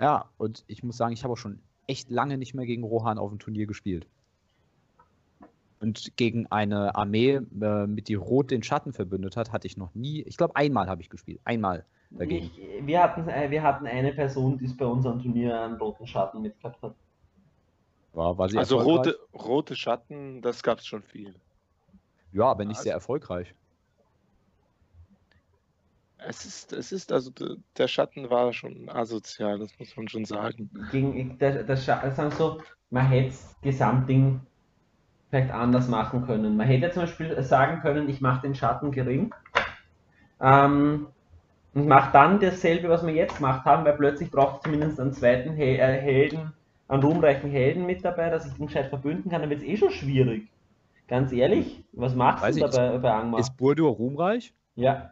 Ja, und ich muss sagen, ich habe auch schon echt lange nicht mehr gegen Rohan auf dem Turnier gespielt. Und gegen eine Armee, äh, mit die Rot den Schatten verbündet hat, hatte ich noch nie. Ich glaube, einmal habe ich gespielt. Einmal dagegen. Ich, wir, hatten, äh, wir hatten eine Person, die es bei unserem Turnier einen roten Schatten mitgehabt hat. War, war also rote, rote Schatten, das gab es schon viel. Ja, aber nicht sehr erfolgreich. Es ist, es ist, also der Schatten war schon asozial, das muss man schon sagen. Gegen, der, der Schatten, sagen so, man hätte das Gesamtding vielleicht anders machen können. Man hätte zum Beispiel sagen können, ich mache den Schatten gering ähm, und mache dann dasselbe, was wir jetzt gemacht haben, weil plötzlich braucht es zumindest einen zweiten äh, Helden, einen ruhmreichen Helden mit dabei, dass ich den gescheit verbünden kann, dann wird es eh schon schwierig. Ganz ehrlich, was machst Weiß du ich, da bei, bei Angmar? Ist Burdur ruhmreich? Ja.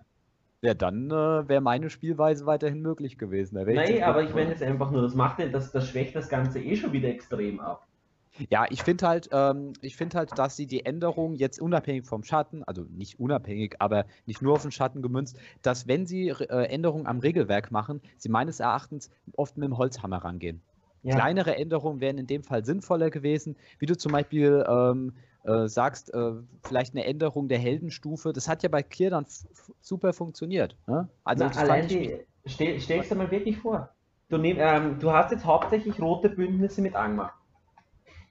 Ja, dann äh, wäre meine Spielweise weiterhin möglich gewesen. Nein, aber ich meine jetzt einfach nur, das macht das, das schwächt das Ganze eh schon wieder extrem ab. Ja, ich finde halt, ähm, ich finde halt, dass sie die Änderung jetzt unabhängig vom Schatten, also nicht unabhängig, aber nicht nur auf den Schatten gemünzt, dass wenn sie äh, Änderungen am Regelwerk machen, sie meines Erachtens oft mit dem Holzhammer rangehen. Ja. Kleinere Änderungen wären in dem Fall sinnvoller gewesen, wie du zum Beispiel ähm, äh, sagst, äh, vielleicht eine Änderung der Heldenstufe. Das hat ja bei Kier dann super funktioniert. Ne? Also Na, allein die, stell, stell dir mal wirklich vor. Du, nehm, ähm, du hast jetzt hauptsächlich rote Bündnisse mit Angmar.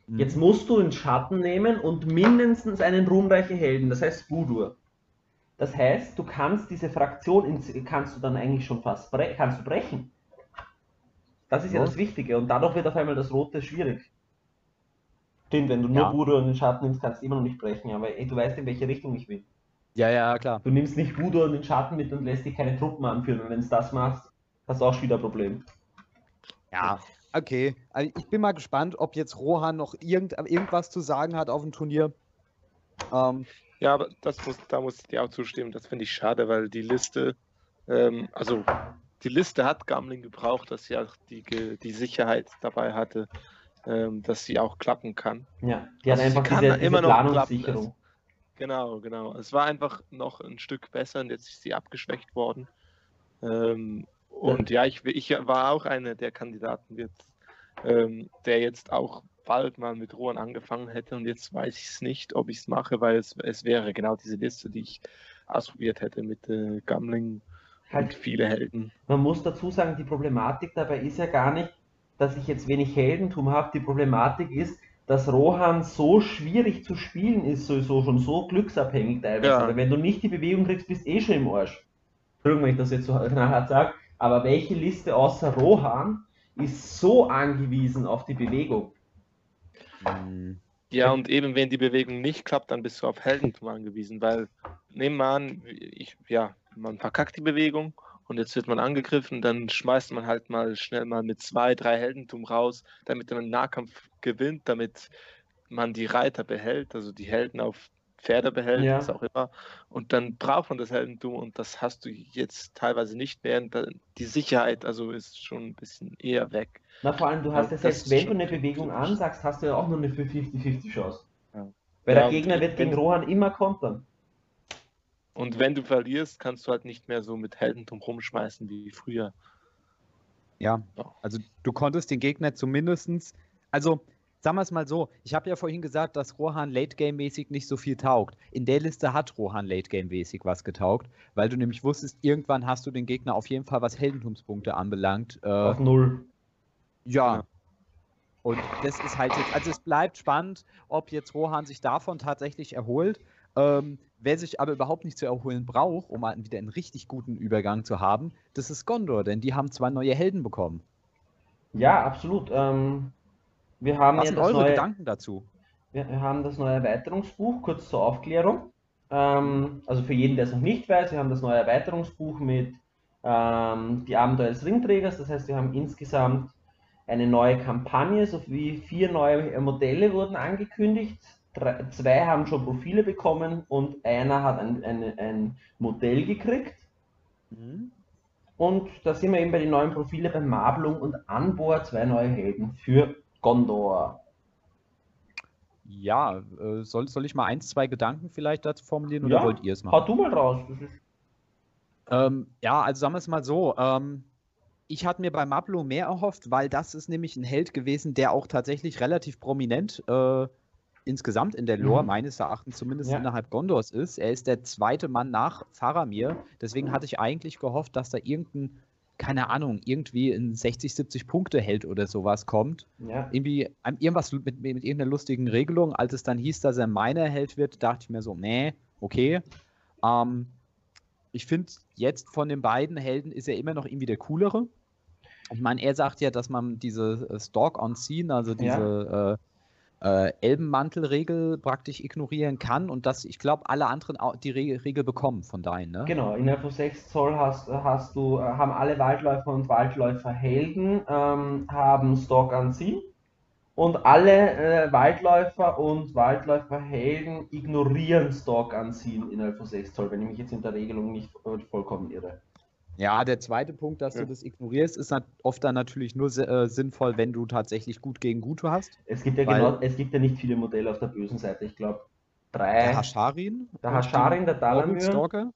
Mhm. Jetzt musst du einen Schatten nehmen und mindestens einen ruhmreichen Helden, das heißt Budur. Das heißt, du kannst diese Fraktion kannst du dann eigentlich schon fast bre kannst du brechen. Das ist ja. ja das Wichtige und dadurch wird auf einmal das Rote schwierig. Stimmt, wenn du nur ja. Bude und den Schatten nimmst, kannst du immer noch nicht brechen, aber ey, du weißt, in welche Richtung ich will. Ja, ja, klar. Du nimmst nicht Budo und den Schatten mit und lässt dich keine Truppen anführen. Und wenn du das machst, hast du auch schon wieder ein Problem. Ja, okay. Also ich bin mal gespannt, ob jetzt Rohan noch irgend, irgendwas zu sagen hat auf dem Turnier. Ähm, ja, aber das muss, da muss ich dir auch zustimmen. Das finde ich schade, weil die Liste, ähm, also die Liste hat Gamling gebraucht, dass sie auch die, die Sicherheit dabei hatte, ähm, dass sie auch klappen kann. Ja, die also hat einfach diese, diese immer noch Planungssicherung. Genau, genau. Es war einfach noch ein Stück besser und jetzt ist sie abgeschwächt worden. Ähm, und ja, ich, ich, war auch einer der Kandidaten, jetzt, ähm, der jetzt auch bald mal mit Rohan angefangen hätte und jetzt weiß ich es nicht, ob ich es mache, weil es, es wäre genau diese Liste, die ich ausprobiert hätte mit äh, Gamling halt, und viele Helden. Man muss dazu sagen, die Problematik dabei ist ja gar nicht, dass ich jetzt wenig Heldentum habe. Die Problematik ist, dass Rohan so schwierig zu spielen ist, sowieso schon so glücksabhängig teilweise. Ja. Wenn du nicht die Bewegung kriegst, bist du eh schon im Arsch. Entschuldigung, wenn ich das jetzt so knallhart sage, aber welche Liste außer Rohan ist so angewiesen auf die Bewegung? Hm. Ja, und eben wenn die Bewegung nicht klappt, dann bist du auf Heldentum angewiesen, weil nehmen wir an, ich, ja, man verkackt die Bewegung und jetzt wird man angegriffen, dann schmeißt man halt mal schnell mal mit zwei, drei Heldentum raus, damit man einen Nahkampf gewinnt, damit man die Reiter behält, also die Helden auf Pferde behält, ja. was auch immer. Und dann braucht man das Heldentum und das hast du jetzt teilweise nicht mehr. Die Sicherheit also ist schon ein bisschen eher weg. Na, vor allem, du hast ja selbst, wenn du eine Bewegung ansagst, hast du ja auch nur eine 50-50 Chance. Ja. Weil ja, der Gegner wird gegen Rohan immer kontern. Und wenn du verlierst, kannst du halt nicht mehr so mit Heldentum rumschmeißen wie früher. Ja, also du konntest den Gegner zumindestens, also sagen wir es mal so, ich habe ja vorhin gesagt, dass Rohan Late-Game-mäßig nicht so viel taugt. In der Liste hat Rohan Late-Game-mäßig was getaugt, weil du nämlich wusstest, irgendwann hast du den Gegner auf jeden Fall, was Heldentumspunkte anbelangt. Äh, auf null. Ja. ja. Und das ist halt jetzt, also es bleibt spannend, ob jetzt Rohan sich davon tatsächlich erholt. Ähm, wer sich aber überhaupt nicht zu erholen braucht, um wieder einen richtig guten Übergang zu haben, das ist Gondor, denn die haben zwei neue Helden bekommen. Ja, absolut. Ähm, wir haben Was sind eure neue, Gedanken dazu? Wir, wir, haben das neue Erweiterungsbuch, kurz zur Aufklärung. Ähm, also für jeden, der es noch nicht weiß, wir haben das neue Erweiterungsbuch mit ähm, Die Abenteuer des Ringträgers. Das heißt, wir haben insgesamt eine neue Kampagne sowie vier neue Modelle wurden angekündigt drei, zwei haben schon Profile bekommen und einer hat ein, ein, ein Modell gekriegt. Mhm. Und da sind wir eben bei den neuen Profile bei Marblung und Anbor, zwei neue Helden für Gondor. Ja, äh, soll, soll ich mal ein, zwei Gedanken vielleicht dazu formulieren oder ja, wollt ihr es machen? Hau du mal raus. Ähm, ja, also sagen wir es mal so. Ähm, ich hatte mir bei Mablo mehr erhofft, weil das ist nämlich ein Held gewesen, der auch tatsächlich relativ prominent äh, insgesamt in der Lore mhm. meines Erachtens zumindest ja. innerhalb Gondors ist. Er ist der zweite Mann nach Faramir. Deswegen hatte ich eigentlich gehofft, dass da irgendein, keine Ahnung, irgendwie in 60, 70 Punkte hält oder sowas kommt. Ja. Irgendwie irgendwas mit, mit, irgendeiner lustigen Regelung. Als es dann hieß, dass er meiner Held wird, dachte ich mir so, nee, okay. Ähm, ich finde, jetzt von den beiden Helden ist er immer noch irgendwie der coolere. Ich meine, er sagt ja, dass man diese äh, Stalk on Scene, also diese ja. äh, äh, Elbenmantelregel praktisch ignorieren kann und dass ich glaube, alle anderen die Re Regel bekommen von deinen. Ne? Genau, innerhalb von 6 Zoll hast, hast du, äh, haben alle Waldläufer und Waldläufer Helden, ähm, haben Stock an sie. Und alle äh, Waldläufer und Waldläuferhelden ignorieren Stock an sie innerhalb von 6 Zoll, wenn ich mich jetzt in der Regelung nicht vollkommen irre. Ja, der zweite Punkt, dass ja. du das ignorierst, ist oft dann natürlich nur äh, sinnvoll, wenn du tatsächlich gut gegen Gute hast. Es gibt ja genau, es gibt ja nicht viele Modelle auf der bösen Seite. Ich glaube drei. Der Hasharin. Der Hasharin, der Dalamir. Morgul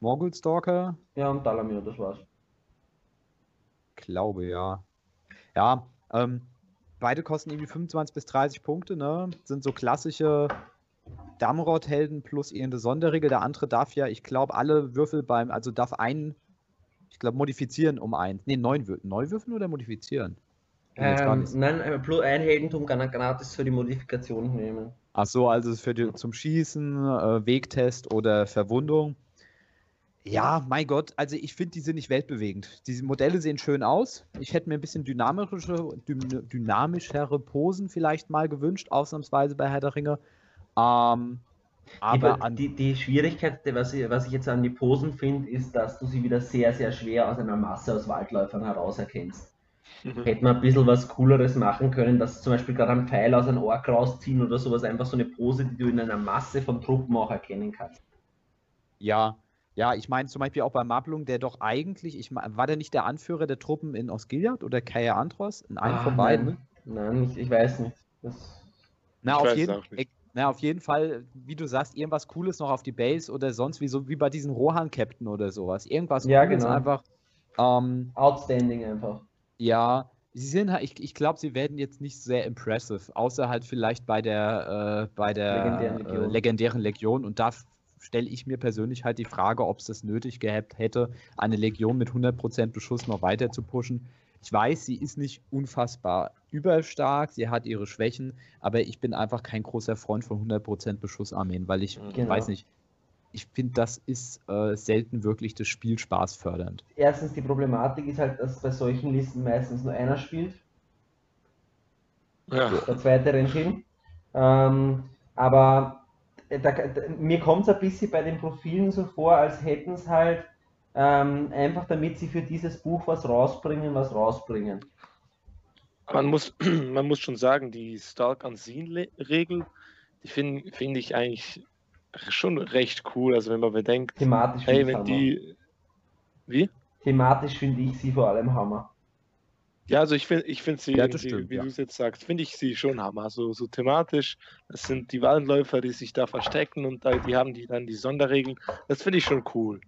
Morgulstalker. Ja, und Dalamir, das war's. Glaube, ja. Ja, ähm, beide kosten irgendwie 25 bis 30 Punkte, ne? Sind so klassische Damrod-Helden plus irgendeine Sonderregel. Der andere darf ja, ich glaube, alle Würfel beim, also darf einen, ich glaube, modifizieren um eins. Ne, neun Würfel. Neu würfeln oder modifizieren? Ähm, nein, äh, plus ein Heldentum kann er gratis für die Modifikation nehmen. Ach so, also für die, zum Schießen, äh, Wegtest oder Verwundung. Ja, mein Gott, also ich finde, die sind nicht weltbewegend. Diese Modelle sehen schön aus. Ich hätte mir ein bisschen dynamische, dynamischere Posen vielleicht mal gewünscht, ausnahmsweise bei Herr der Ringe. Ähm, Aber die, die, die, Schwierigkeit, was ich, was ich jetzt an die Posen finde, ist, dass du sie wieder sehr, sehr schwer aus einer Masse aus Waldläufern heraus erkennst. Mhm. Hätte man ein bisschen was Cooleres machen können, dass zum Beispiel gerade ein Pfeil aus einem Ork rausziehen oder sowas, einfach so eine Pose, die du in einer Masse von Truppen auch erkennen kannst. Ja, ja, ich meine zum Beispiel auch bei Mablung, der doch eigentlich, ich mein, war der nicht der Anführer der Truppen in Osgiliath oder Kaya Andros? In einem ah, von beiden? Nein, nein ich, ich weiß nicht. Das... Na, ich auf jeden, na, auf jeden Fall, wie du sagst, irgendwas Cooles noch auf die Base oder sonst wie so wie bei diesen Rohan-Captain oder sowas. Irgendwas ja, Cooles genau. einfach. Ähm, Outstanding einfach. Ja, sie sind halt, ich, ich glaube, sie werden jetzt nicht sehr impressive, außer halt vielleicht bei der, äh, bei der legendären Legion. Äh, legendären Legion. Und da stelle ich mir persönlich halt die Frage, ob es das nötig gehabt hätte, eine Legion mit 100% Beschuss noch weiter zu pushen. Ich weiß, sie ist nicht unfassbar überstark, sie hat ihre Schwächen, aber ich bin einfach kein großer Freund von 100% Beschussarmeen, weil ich genau. weiß nicht, ich finde, das ist äh, selten wirklich das Spiel spaßfördernd. Erstens, die Problematik ist halt, dass bei solchen Listen meistens nur einer spielt. Ja. Der zweite rennt hin. Ähm, aber da, da, mir kommt es ein bisschen bei den Profilen so vor, als hätten es halt ähm, einfach damit sie für dieses Buch was rausbringen, was rausbringen. Man muss, man muss schon sagen, die Stark Unseen-Regel, die finde find ich eigentlich schon recht cool. Also wenn man bedenkt, thematisch hey, wenn die. Wie? Thematisch finde ich sie vor allem Hammer. Ja, also ich finde ich find sie, ja, stimmt, wie ja. du es jetzt sagst, finde ich sie schon Hammer. So, so thematisch, das sind die Waldläufer, die sich da verstecken und da, die haben die dann die Sonderregeln. Das finde ich schon cool.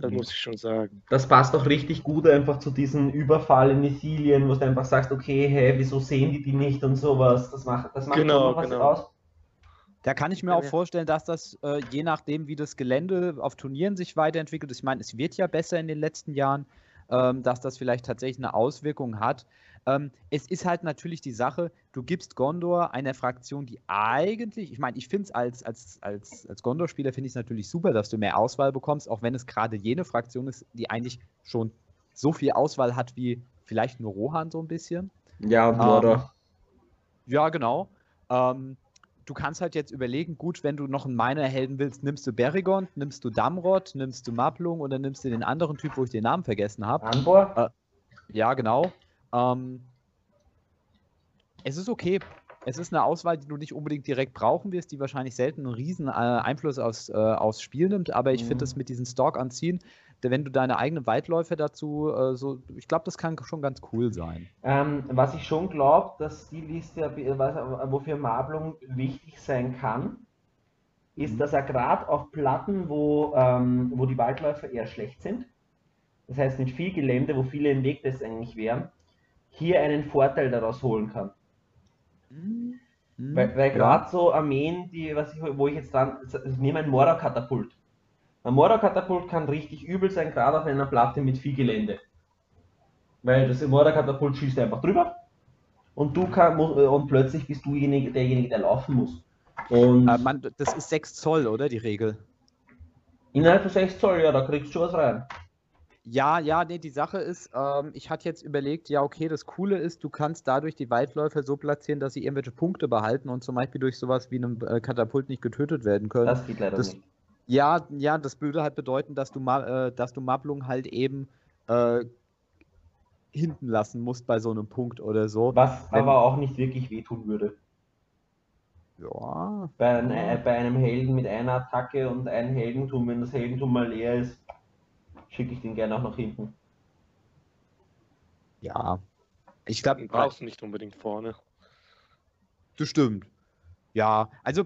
Das muss ich schon sagen. Das passt auch richtig gut einfach zu diesem Überfall in Ithilien, wo du einfach sagst, okay, hey, wieso sehen die die nicht und sowas. Das macht, das macht genau, was genau. aus. Da kann ich mir auch vorstellen, dass das äh, je nachdem, wie das Gelände auf Turnieren sich weiterentwickelt, ich meine, es wird ja besser in den letzten Jahren, ähm, dass das vielleicht tatsächlich eine Auswirkung hat. Ähm, es ist halt natürlich die Sache, du gibst Gondor einer Fraktion, die eigentlich, ich meine, ich finde es als, als, als, als Gondor-Spieler finde ich es natürlich super, dass du mehr Auswahl bekommst, auch wenn es gerade jene Fraktion ist, die eigentlich schon so viel Auswahl hat wie vielleicht nur Rohan so ein bisschen. Ja, Mordor. Ähm, ja, genau. Ähm, du kannst halt jetzt überlegen, gut, wenn du noch einen Miner helden willst, nimmst du Berigond, nimmst du Damrod, nimmst du Maplung oder nimmst du den anderen Typ, wo ich den Namen vergessen habe. Anbor? Äh, ja, genau. Ähm, es ist okay. Es ist eine Auswahl, die du nicht unbedingt direkt brauchen wirst, die wahrscheinlich selten einen riesen äh, Einfluss aufs, äh, aufs Spiel nimmt, aber ich mhm. finde das mit diesen Stalk anziehen, wenn du deine eigenen Weitläufe dazu, äh, so, ich glaube, das kann schon ganz cool sein. Ähm, was ich schon glaube, dass die Liste, äh, was, wofür Marblung wichtig sein kann, ist, mhm. dass er gerade auf Platten, wo, ähm, wo die Waldläufer eher schlecht sind, das heißt mit viel Gelände, wo viele im Weg des eigentlich wären, hier einen Vorteil daraus holen kann. Mhm. Weil, weil gerade ja. so Armeen, die, was ich, wo ich jetzt dann, ich nehme ein Mordor-Katapult. Ein Mordor-Katapult kann richtig übel sein, gerade auf einer Platte mit viel Gelände. Weil das Mordor-Katapult schießt einfach drüber und du kann, und plötzlich bist du derjenige, der laufen muss. Und äh, man, das ist 6 Zoll, oder die Regel? Innerhalb von 6 Zoll, ja, da kriegst du schon was rein. Ja, ja, nee, die Sache ist, ähm, ich hatte jetzt überlegt, ja, okay, das Coole ist, du kannst dadurch die Waldläufer so platzieren, dass sie irgendwelche Punkte behalten und zum Beispiel durch sowas wie einem äh, Katapult nicht getötet werden können. Das geht leider das, nicht. Ja, ja, das würde halt bedeuten, dass du, äh, dass du Mablung halt eben äh, hinten lassen musst bei so einem Punkt oder so. Was Wenn, aber auch nicht wirklich wehtun würde. Ja. Bei, ein, bei einem Helden mit einer Attacke und einem Heldentum, wenn das Heldentum mal leer ist, schicke ich den gerne auch nach hinten. Ja. Ich glaube. Brauchst du nicht unbedingt vorne. Das stimmt. Ja, also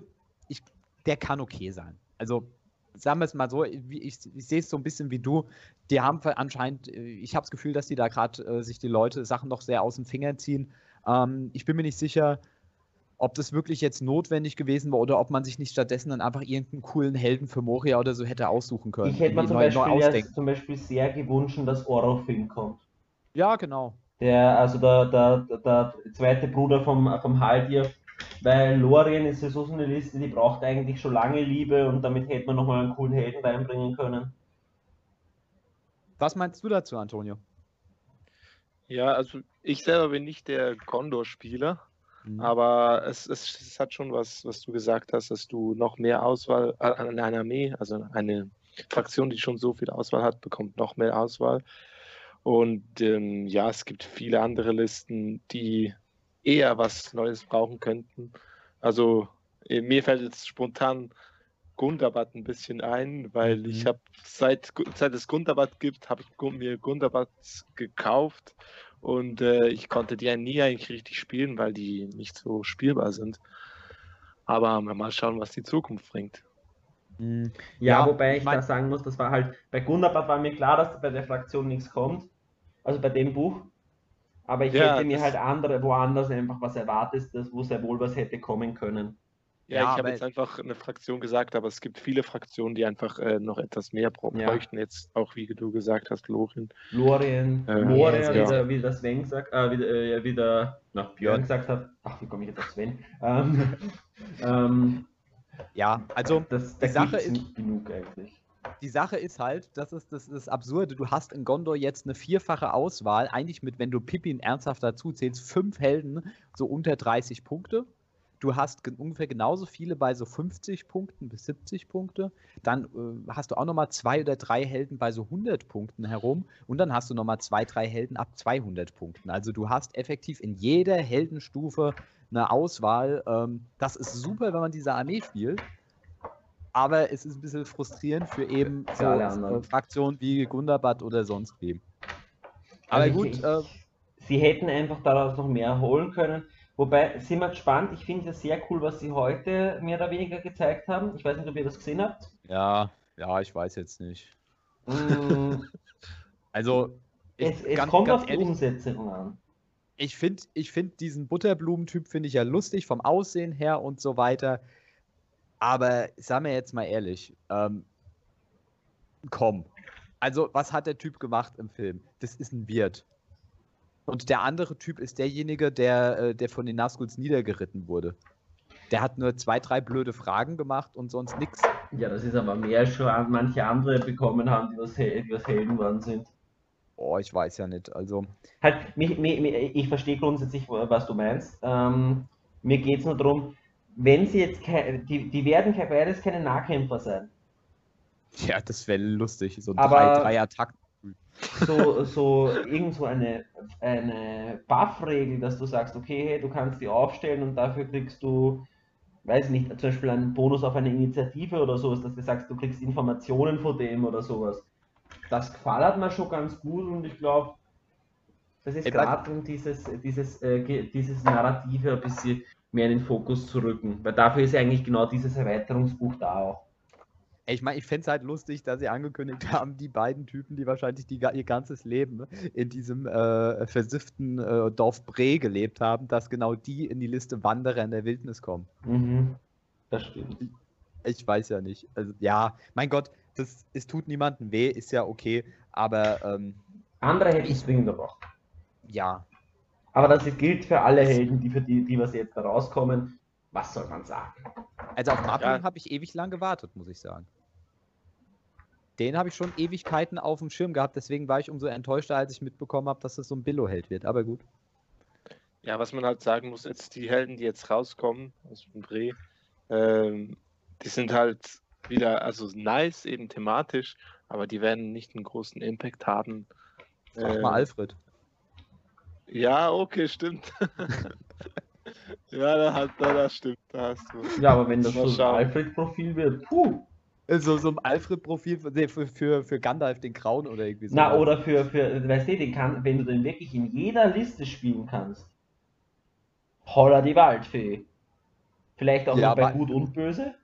ich, der kann okay sein. Also sagen wir es mal so, ich, ich, ich sehe es so ein bisschen wie du. Die haben anscheinend, ich habe das Gefühl, dass die da gerade äh, sich die Leute Sachen noch sehr aus den Fingern ziehen. Ähm, ich bin mir nicht sicher, ob das wirklich jetzt notwendig gewesen war oder ob man sich nicht stattdessen dann einfach irgendeinen coolen Helden für Moria oder so hätte aussuchen können. Ich hätte mir zum, Beispiel zum Beispiel sehr gewünscht, dass Orofin kommt. Ja, genau. Der, also der, der, der, zweite Bruder vom, vom Haldir, weil Lorien ist ja so eine Liste, die braucht eigentlich schon lange Liebe und damit hätte man nochmal einen coolen Helden reinbringen können. Was meinst du dazu, Antonio? Ja, also ich selber bin nicht der Condor-Spieler, Mhm. Aber es, es, es, hat schon was, was du gesagt hast, dass du noch mehr Auswahl äh, an einer Armee, also eine Fraktion, die schon so viel Auswahl hat, bekommt noch mehr Auswahl. Und ähm, ja, es gibt viele andere Listen, die eher was Neues brauchen könnten. Also äh, mir fällt jetzt spontan Gundabat ein bisschen ein, weil mhm. ich habe seit, seit es Gundabat gibt, habe ich mir Gundabats gekauft und äh, ich konnte die ja nie eigentlich richtig spielen, weil die nicht so spielbar sind. Aber mal schauen, was die Zukunft bringt. Mhm. Ja, ja, wobei ich mein... da sagen muss, das war halt, bei Gundabad war mir klar, dass bei der Fraktion nichts kommt, also bei dem Buch. Aber ich ja, hätte mir halt andere, woanders einfach was erwartet, wo sehr wohl was hätte kommen können. Ja, ja ich habe jetzt einfach eine Fraktion gesagt, aber es gibt viele Fraktionen, die einfach äh, noch etwas mehr bräuchten. Ja. Jetzt auch, wie du gesagt hast, Lorien. Lorien, äh, Lorien, ja. wie, wie der Sven gesagt, äh, wie, äh, wie der na, Björn gesagt hat. Ach, wie komme ich jetzt auf Sven? Ähm, ähm, ja, also das, die Sache ist nicht genug eigentlich. Die Sache ist halt, das ist das, das Absurde, du hast in Gondor jetzt eine vierfache Auswahl, eigentlich mit, wenn du Pippin ernsthaft dazu zählst, fünf Helden, so unter 30 Punkte. Du hast ungefähr genauso viele bei so 50 Punkten bis 70 Punkte. Dann äh, hast du auch nochmal zwei oder drei Helden bei so 100 Punkten herum. Und dann hast du nochmal zwei, drei Helden ab 200 Punkten. Also du hast effektiv in jeder Heldenstufe eine Auswahl. Ähm, das ist super, wenn man diese Armee spielt. Aber es ist ein bisschen frustrierend für eben so äh, Fraktionen wie Gundabad oder sonst wem. Aber also gut. Ich, äh, sie hätten einfach daraus noch mehr holen können. Wobei, sind wir gespannt. Ich finde es sehr cool, was sie heute mehr oder weniger gezeigt haben. Ich weiß nicht, ob ihr das gesehen habt. Ja, ja, ich weiß jetzt nicht. Mm. also, es, es ganz, kommt ganz auf ehrlich, die Umsetzung an ich finde ich find diesen Butterblumentyp finde ich ja lustig vom Aussehen her und so weiter. Aber sag mir jetzt mal ehrlich, ähm, komm. Also, was hat der Typ gemacht im Film? Das ist ein Wirt. Und der andere Typ ist derjenige, der, äh, der von den Nazguls niedergeritten wurde. Der hat nur zwei, drei blöde Fragen gemacht und sonst nichts. Ja, das ist aber mehr schon an manche andere bekommen haben, die was, die was Helden waren sind. Oh, ich weiß ja nicht. Also. Halt, mich, mich, ich verstehe grundsätzlich, was du meinst. Ähm, mir geht es nur darum, wenn sie jetzt die, die werden beides keine Nahkämpfer sein. Ja, das wäre lustig, so Aber drei, drei Attacken. So, so irgend so eine, eine Buff-Regel, dass du sagst, okay, hey, du kannst die aufstellen und dafür kriegst du, weiß nicht, zum Beispiel einen Bonus auf eine Initiative oder sowas, dass du sagst, du kriegst Informationen von dem oder sowas das gefällt mir schon ganz gut und ich glaube, das ist gerade um dieses, dieses, äh, dieses Narrative ein bisschen mehr in den Fokus zu rücken. Weil dafür ist eigentlich genau dieses Erweiterungsbuch da auch. Ich meine, ich fände es halt lustig, dass sie angekündigt haben, die beiden Typen, die wahrscheinlich die, ihr ganzes Leben in diesem äh, versifften äh, Dorf Bre gelebt haben, dass genau die in die Liste Wanderer in der Wildnis kommen. Mhm, das stimmt. Ich weiß ja nicht. Also, ja, mein Gott, das, es tut niemandem weh, ist ja okay, aber. Ähm, Andere hätten es dringend gebraucht. Ja. Aber das gilt für alle Helden, die für die, die was jetzt da rauskommen. Was soll man sagen? Also auf Mapping ja. habe ich ewig lang gewartet, muss ich sagen. Den habe ich schon Ewigkeiten auf dem Schirm gehabt, deswegen war ich umso enttäuschter, als ich mitbekommen habe, dass das so ein Billo-Held wird. Aber gut. Ja, was man halt sagen muss, jetzt die Helden, die jetzt rauskommen aus dem Dreh, ähm, die sind halt wieder, also nice, eben thematisch, aber die werden nicht einen großen Impact haben. Frag ähm, mal Alfred. Ja, okay, stimmt. ja, da hat, da, das stimmt, da hast du. Ja, aber wenn das so ein Alfred-Profil wird, puh. So, so ein Alfred-Profil für, für, für, für Gandalf den Grauen oder irgendwie so. Na, oder für, für weißt du, den kann, wenn du den wirklich in jeder Liste spielen kannst. Holla die Waldfee. Vielleicht auch ja, noch bei Gut und Böse?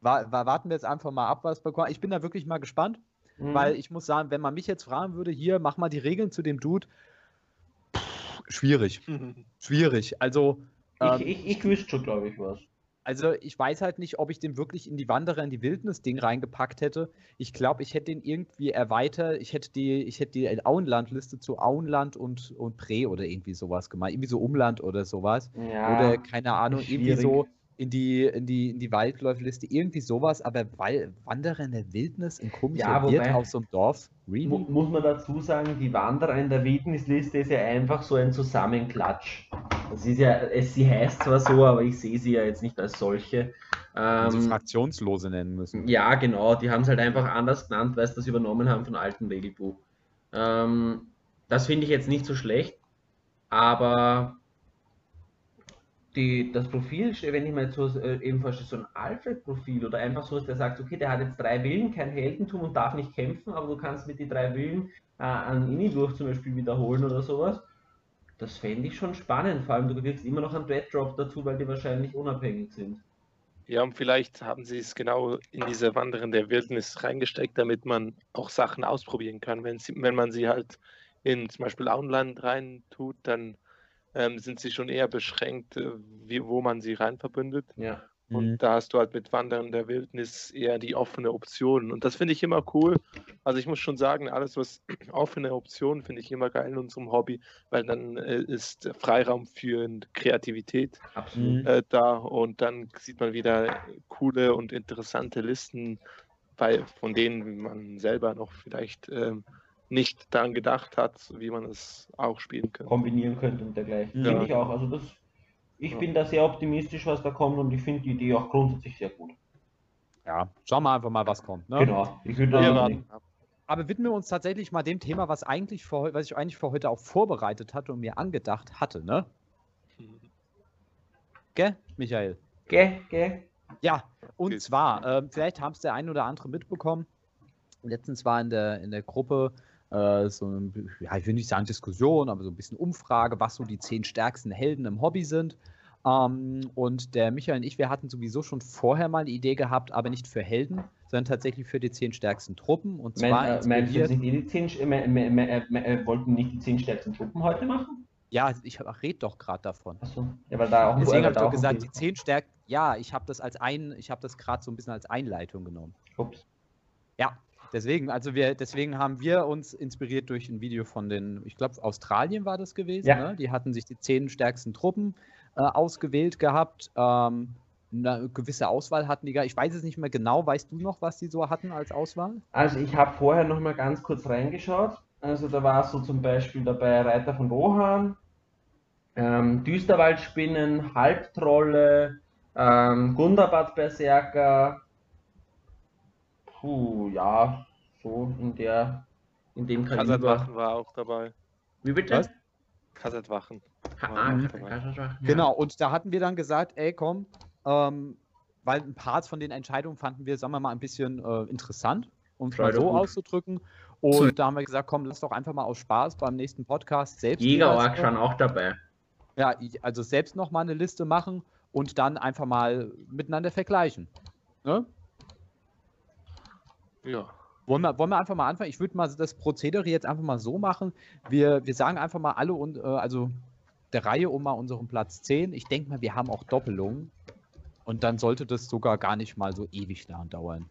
warten wir jetzt einfach mal ab, was bekommt. Ich bin da wirklich mal gespannt, mhm. weil ich muss sagen, wenn man mich jetzt fragen würde, hier, mach mal die Regeln zu dem Dude, pff, schwierig. schwierig. Also. Ähm, ich, ich, ich wüsste schon, glaube ich, was. Also ich weiß halt nicht, ob ich den wirklich in die Wanderer in die Wildnis-Ding reingepackt hätte. Ich glaube, ich hätte den irgendwie erweitert. Ich hätte die, ich hätte die Auenland-Liste zu Auenland und, und Prä oder irgendwie sowas gemacht. Irgendwie so Umland oder sowas. Ja, oder keine Ahnung, schwierig. irgendwie so in die, in die, in die Waldläufliste, irgendwie sowas, aber weil Wanderer in der Wildnis in komischer ja, Wirt auf so einem Dorf, really? Muss man dazu sagen, die Wanderer in der Wildnisliste ist ja einfach so ein Zusammenklatsch. Es ist ja, es, sie heißt zwar so, aber ich sehe sie ja jetzt nicht als solche. Also Ähm, Fraktionslose nennen müssen. ja, genau, die haben es halt einfach anders genannt, weil sie das übernommen haben von alten Regelbuch. Ähm, das finde ich jetzt nicht so schlecht, aber die, das Profil, wenn ich mir jetzt so äh, eben vorstelle, so ein Alfred-Profil oder einfach so, der sagt, okay, der hat jetzt drei Willen, kein Heldentum und darf nicht kämpfen, aber du kannst mit die drei Willen äh, an Inni-Durch zum Beispiel wiederholen oder sowas. Das fände ich schon spannend, vor allem du kriegst immer noch einen Dread Drop dazu, weil die wahrscheinlich unabhängig sind. Ja, und vielleicht haben sie es genau in diese Wanderin der Wildnis reingesteckt, damit man auch Sachen ausprobieren kann. Wenn, sie, wenn man sie halt in zum Beispiel Auenland rein tut, dann ähm, sind sie schon eher beschränkt, äh, wie, wo man sie rein verbündet. Ja. Und Mhm. da hast du halt mit Wandern der Wildnis eher die offene Option. Und das finde ich immer cool. Also ich muss schon sagen, alles, was offene Optionen, finde ich immer geil in unserem Hobby, weil dann äh, ist Freiraum für Kreativität. Mhm. äh, da und dann sieht man wieder coole und interessante Listen, bei, von denen man selber noch vielleicht ähm, nicht daran gedacht hat, wie man es auch spielen könnte. kombinieren könnte und dergleichen. Ja. Finde ich auch. Also das, ich Ja. bin da sehr optimistisch, was da kommt und ich finde die Idee auch grundsätzlich sehr gut. Ja, schauen wir einfach mal, was kommt. Ne? Genau. Ich würde Ja, ab. Aber widmen wir uns tatsächlich mal dem Thema, was eigentlich für, was ich eigentlich für heute auch vorbereitet hatte und mir angedacht hatte, ne? Gell, Michael? Geh, geh. Ja, und Okay. zwar, ähm, vielleicht haben es der ein oder andere mitbekommen. Letztens war in der, in der Gruppe äh, so, ein, ja, ich will nicht sagen Diskussion, aber so ein bisschen Umfrage, was so die zehn stärksten Helden im Hobby sind. Ähm, und der Michael und ich, wir hatten sowieso schon vorher mal eine Idee gehabt, aber nicht für Helden, sondern tatsächlich für die zehn stärksten Truppen. Und zwar Mein, äh, die zehn, äh, wollten nicht die zehn stärksten Truppen heute machen? ja, ich rede doch gerade davon. Achso. Ja, weil da auch Deswegen habe ich doch gesagt, die zehn stärksten, ja, ich habe das als ein, ich habe das gerade so ein bisschen als Einleitung genommen. Ups. Ja, deswegen, also wir, deswegen haben wir uns inspiriert durch ein Video von den, ich glaube, Australien war das gewesen. Ja. Ne? Die hatten sich die zehn stärksten Truppen äh, ausgewählt gehabt. Ähm, eine gewisse Auswahl hatten die gar. Ich weiß es nicht mehr genau. Weißt du noch, was die so hatten als Auswahl? Also ich habe vorher noch mal ganz kurz reingeschaut. Also da war so zum Beispiel dabei Reiter von Rohan, ähm, Düsterwaldspinnen, Halbtrolle, ähm, Gundabad Berserker. Puh, ja, so in der, in dem Kaliber. Kassetwachen war auch dabei. Wie bitte? Was? Ha, war ah, auch Ka- dabei. Kassetwachen, ja. Genau, und da hatten wir dann gesagt, ey, komm, ähm, weil ein paar von den Entscheidungen fanden wir, sagen wir mal, ein bisschen äh, interessant, um es mal so gut. auszudrücken. Und da haben wir gesagt, komm, lass doch einfach mal aus Spaß beim nächsten Podcast selbst Jägerorg schon auch dabei. Ja, also selbst noch mal eine Liste machen und dann einfach mal miteinander vergleichen. Ne? Ja. Wollen wir, wollen wir einfach mal anfangen? Ich würde mal das Prozedere jetzt einfach mal so machen. Wir, wir sagen einfach mal alle und äh, also der Reihe um mal unseren Platz 10. Ich denke mal, wir haben auch Doppelungen. Und dann sollte das sogar gar nicht mal so ewig lang dauern.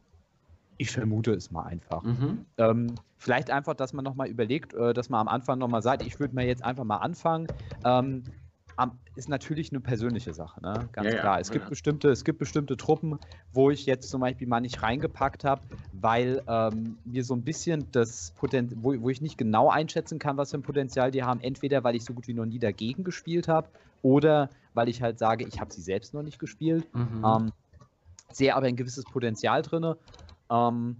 Ich vermute es mal einfach. Mhm. Ähm, vielleicht einfach, dass man nochmal überlegt, äh, dass man am Anfang nochmal sagt, ich würde mir jetzt einfach mal anfangen. Ähm, ist natürlich eine persönliche Sache, ne? ganz Ja, ja, klar. Es gibt, ja. bestimmte, es gibt bestimmte Truppen, wo ich jetzt zum Beispiel mal nicht reingepackt habe, weil ähm, mir so ein bisschen das Potenzial, wo, wo ich nicht genau einschätzen kann, was für ein Potenzial die haben. Entweder, weil ich so gut wie noch nie dagegen gespielt habe oder weil ich halt sage, ich habe sie selbst noch nicht gespielt. Mhm. Ähm, sehe aber ein gewisses Potenzial drin. Ähm,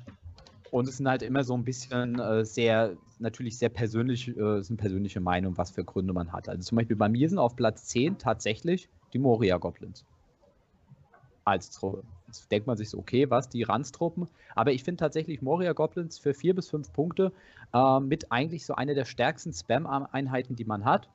und es sind halt immer so ein bisschen äh, sehr, natürlich sehr persönlich, äh, sind persönliche Meinungen, was für Gründe man hat. Also zum Beispiel bei mir sind auf Platz 10 tatsächlich die Moria Goblins. Als Truppe. Jetzt denkt man sich so, okay, was, die Ranztruppen? Aber ich finde tatsächlich Moria Goblins für vier bis fünf Punkte äh, mit eigentlich so einer der stärksten Spam-Einheiten, die man hat.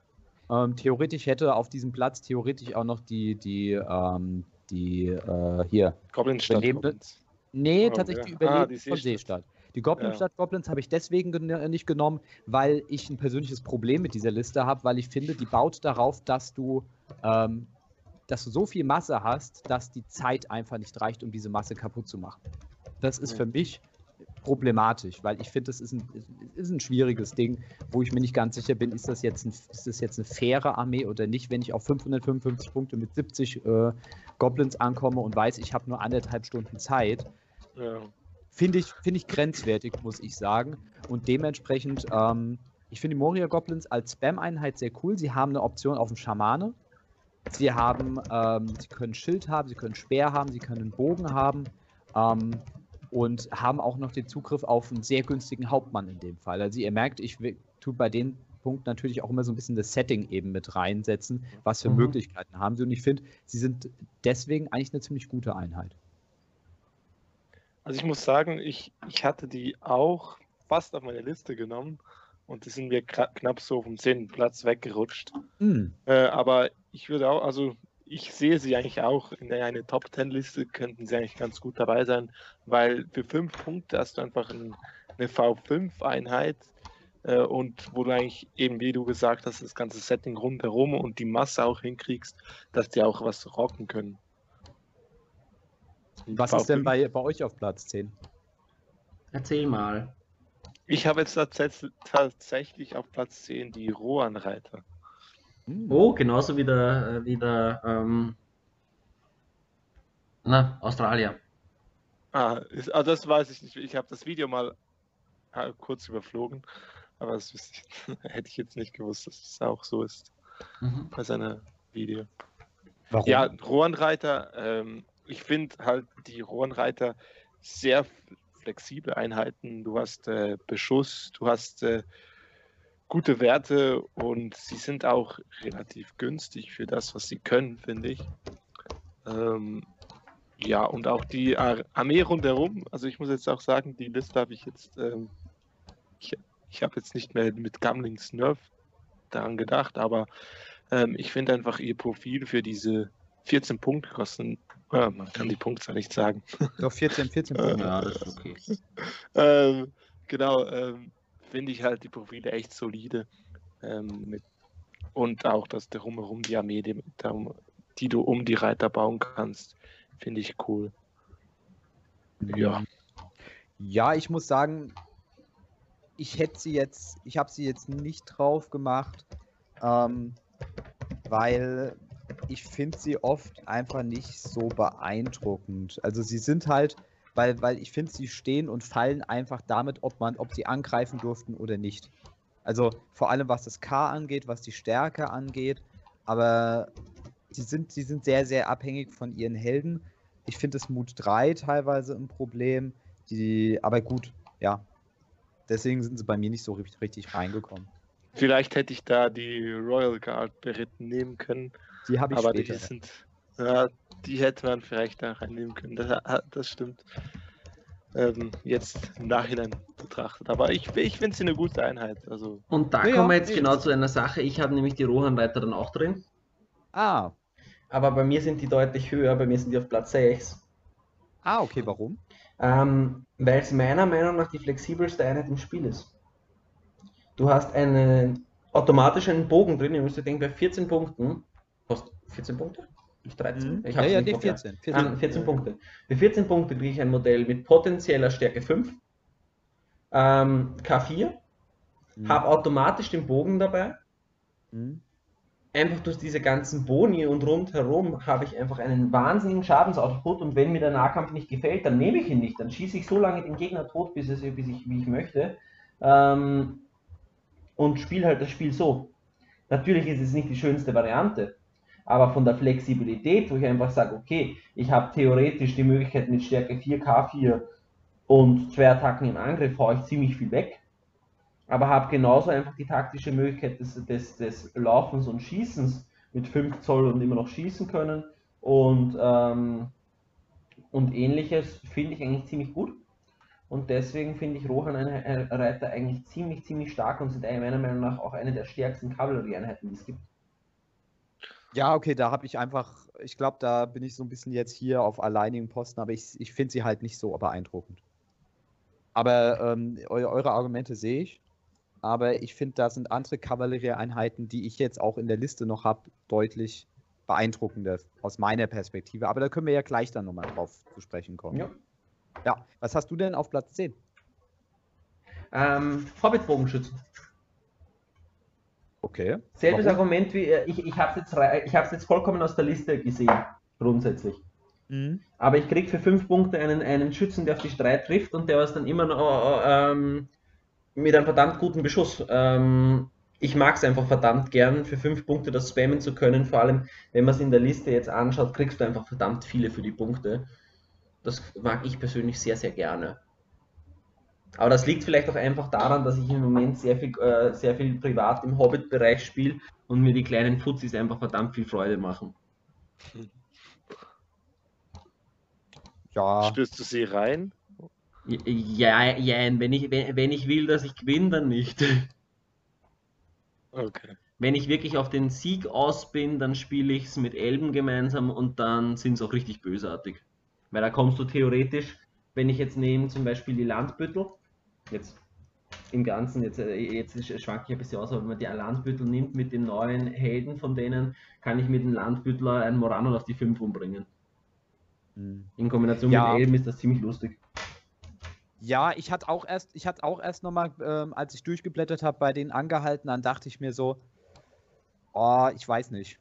Ähm, theoretisch hätte auf diesem Platz theoretisch auch noch die, die, ähm, die, äh, hier, Überlebende- Goblins. Nee, Oh, tatsächlich ja. die Ah, Überlebenden die von Seestadt. Seestadt. Die Goblinstadt Goblins habe ich deswegen gen äh, nicht genommen, weil ich ein persönliches Problem mit dieser Liste habe, weil ich finde, die baut darauf, dass du, ähm, dass du so viel Masse hast, dass die Zeit einfach nicht reicht, um diese Masse kaputt zu machen. Das ist Ja. für mich problematisch, weil ich finde, das ist ein, ist ein schwieriges Ding, wo ich mir nicht ganz sicher bin, ist das jetzt, ein, ist das jetzt eine faire Armee oder nicht, wenn ich auf 555 Punkte mit 70 äh, Goblins ankomme und weiß, ich habe nur anderthalb Stunden Zeit. Ja. Finde ich, finde ich grenzwertig, muss ich sagen. Und dementsprechend, ähm, ich finde die Moria Goblins als Spam-Einheit sehr cool. Sie haben eine Option auf den Schamane. Sie haben, ähm, sie können Schild haben, sie können Speer haben, sie können Bogen haben ähm, und haben auch noch den Zugriff auf einen sehr günstigen Hauptmann in dem Fall. Also ihr merkt, ich tue bei den Punkt natürlich auch immer so ein bisschen das Setting eben mit reinsetzen, was für mhm. Möglichkeiten haben sie. Und ich finde, sie sind deswegen eigentlich eine ziemlich gute Einheit. Also ich muss sagen, ich, ich hatte die auch fast auf meine Liste genommen und die sind mir knapp so vom 10. Platz weggerutscht. Mhm. Äh, aber ich würde auch, also ich sehe sie eigentlich auch in eine Top 10 Liste, könnten sie eigentlich ganz gut dabei sein, weil für fünf Punkte hast du einfach ein, eine V5-Einheit, äh, und wo du eigentlich eben, wie du gesagt hast, das ganze Setting rundherum und die Masse auch hinkriegst, dass die auch was rocken können. Was ist denn bei, bei euch auf Platz 10? Erzähl mal. Ich habe jetzt tatsächlich auf Platz 10 die Rohanreiter. Hm. Oh, genauso wie der, äh, wie der ähm, na, Australier. Ah, ist, ah, das weiß ich nicht. Ich habe das Video mal äh, kurz überflogen. Aber das ich, hätte ich jetzt nicht gewusst, dass es auch so ist mhm. bei seiner Video. Warum? Ja, Rohrenreiter, ähm, ich finde halt die Rohrenreiter sehr flexible Einheiten. Du hast äh, Beschuss, du hast äh, gute Werte und sie sind auch relativ günstig für das, was sie können, finde ich. Ähm, ja, und auch die Armee rundherum. Also ich muss jetzt auch sagen, die Liste habe ich jetzt ähm, ich ich habe jetzt nicht mehr mit Gamlings Nerf daran gedacht, aber ähm, ich finde einfach ihr Profil für diese 14 Punkte kosten. Äh, man kann die Punktzahl nicht sagen. Doch 14, 14 Punkte. ja, das ist okay. ähm, genau, ähm, finde ich halt die Profile echt solide. Ähm, mit, und auch, dass drumherum die Armee, die, die du um die Reiter bauen kannst, finde ich cool. Ja. Ja, ich muss sagen, ich hätte sie jetzt, ich habe sie jetzt nicht drauf gemacht, ähm, weil ich finde sie oft einfach nicht so beeindruckend. Also sie sind halt, weil, weil ich finde, sie stehen und fallen einfach damit, ob man, ob sie angreifen durften oder nicht. Also vor allem was das K angeht, was die Stärke angeht, aber sie sind, sie sind sehr, sehr abhängig von ihren Helden. Ich finde das Mut 3 teilweise ein Problem. Die, aber gut, ja, Deswegen sind sie bei mir nicht so richtig, richtig reingekommen. Vielleicht hätte ich da die Royal Guard beritten nehmen können. Die habe ich aber später. Die, sind, ja, die hätte man vielleicht da reinnehmen können. Das, das stimmt. Ähm, jetzt im Nachhinein betrachtet. Aber ich, ich finde sie eine gute Einheit. Also, Und da ja, kommen wir jetzt genau zu einer Sache. Ich habe nämlich die Rohanreiter dann auch drin. Ah. Aber bei mir sind die deutlich höher. Bei mir sind die auf Platz 6. Ah, okay. Warum? ähm, weil es meiner Meinung nach die flexibelste Einheit im Spiel ist. Du hast einen automatisch einen Bogen drin, ihr müsst denken, bei 14 Punkten, kostet 14 Punkte? Nicht 13? Mhm. Ich ja, ja, die 14. 14, ah, 14 Punkte. Bei 14 Punkte kriege ich ein Modell mit potenzieller Stärke 5, ähm, K4, mhm. habe automatisch den Bogen dabei, mhm einfach durch diese ganzen Boni und rundherum habe ich einfach einen wahnsinnigen Schadensoutput und wenn mir der Nahkampf nicht gefällt, dann nehme ich ihn nicht. Dann schieße ich so lange den Gegner tot, bis, es, bis ich, wie ich möchte ähm, und spiele halt das Spiel so. Natürlich ist es nicht die schönste Variante, aber von der Flexibilität, wo ich einfach sage, okay, ich habe theoretisch die Möglichkeit mit Stärke 4, K4 und zwei Attacken im Angriff, haue ich ziemlich viel weg aber habe genauso einfach die taktische Möglichkeit des, des, des Laufens und Schießens mit 5 Zoll und immer noch schießen können und, ähm, und ähnliches finde ich eigentlich ziemlich gut. Und deswegen finde ich Rohan Reiter eigentlich ziemlich, ziemlich stark und sind meiner Meinung nach auch eine der stärksten Kavallerieeinheiten, die es gibt. Ja, okay, da habe ich einfach, ich glaube, da bin ich so ein bisschen jetzt hier auf alleinigen Posten, aber ich, ich finde sie halt nicht so beeindruckend. Aber ähm, eure Argumente sehe ich aber ich finde, da sind andere Kavallerieeinheiten, die ich jetzt auch in der Liste noch habe, deutlich beeindruckender aus meiner Perspektive. Aber da können wir ja gleich dann nochmal drauf zu sprechen kommen. Ja. ja. Was hast du denn auf Platz 10? Ähm, Hobbit-Bogenschützen. Okay. Selbes Warum? Argument wie, äh, ich, ich habe es jetzt, jetzt vollkommen aus der Liste gesehen, grundsätzlich. Mhm. Aber ich kriege für 5 Punkte einen, einen Schützen, der auf die Streit trifft und der was dann immer noch ähm, mit einem verdammt guten Beschuss. Ähm, ich mag es einfach verdammt gern, für fünf Punkte das spammen zu können. Vor allem, wenn man es in der Liste jetzt anschaut, kriegst du einfach verdammt viele für die Punkte. Das mag ich persönlich sehr, sehr gerne. Aber das liegt vielleicht auch einfach daran, dass ich im Moment sehr viel, äh, sehr viel privat im Hobbit-Bereich spiele und mir die kleinen Fuzis einfach verdammt viel Freude machen. Ja. Spürst du sie rein? Ja, ja, wenn ich, wenn, wenn ich will, dass ich gewinne, dann nicht. Okay. Wenn ich wirklich auf den Sieg aus bin, dann spiele ich es mit Elben gemeinsam und dann sind es auch richtig bösartig. Weil da kommst du theoretisch, wenn ich jetzt nehme zum Beispiel die Landbüttel, jetzt im Ganzen, jetzt, äh, jetzt schwanke ich ein bisschen aus, aber wenn man die Landbüttel nimmt mit den neuen Helden von denen, kann ich mit dem Landbüttler einen Moranol auf die 5 umbringen. Hm. In Kombination ja. mit Elben ist das ziemlich lustig. Ja, ich hatte auch erst, ich hatte auch erst nochmal, ähm, als ich durchgeblättert habe, bei den angehalten, dann dachte ich mir so, oh, ich weiß nicht.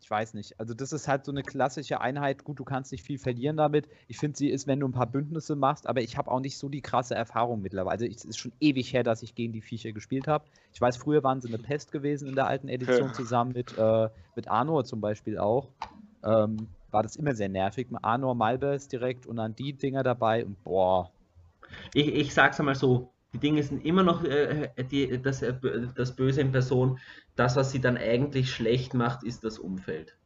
Ich weiß nicht. Also das ist halt so eine klassische Einheit. Gut, du kannst nicht viel verlieren damit. Ich finde, sie ist, wenn du ein paar Bündnisse machst, aber ich habe auch nicht so die krasse Erfahrung mittlerweile. Also es ist schon ewig her, dass ich gegen die Viecher gespielt habe. Ich weiß, früher waren sie eine Pest gewesen in der alten Edition zusammen mit, äh, mit Arnor zum Beispiel auch. Ähm, war das immer sehr nervig. Arnor Malbers direkt und dann die Dinger dabei und boah, ich, ich sag's einmal so, die Dinge sind immer noch äh, die, das, äh, das Böse in Person. Das, was sie dann eigentlich schlecht macht, ist das Umfeld.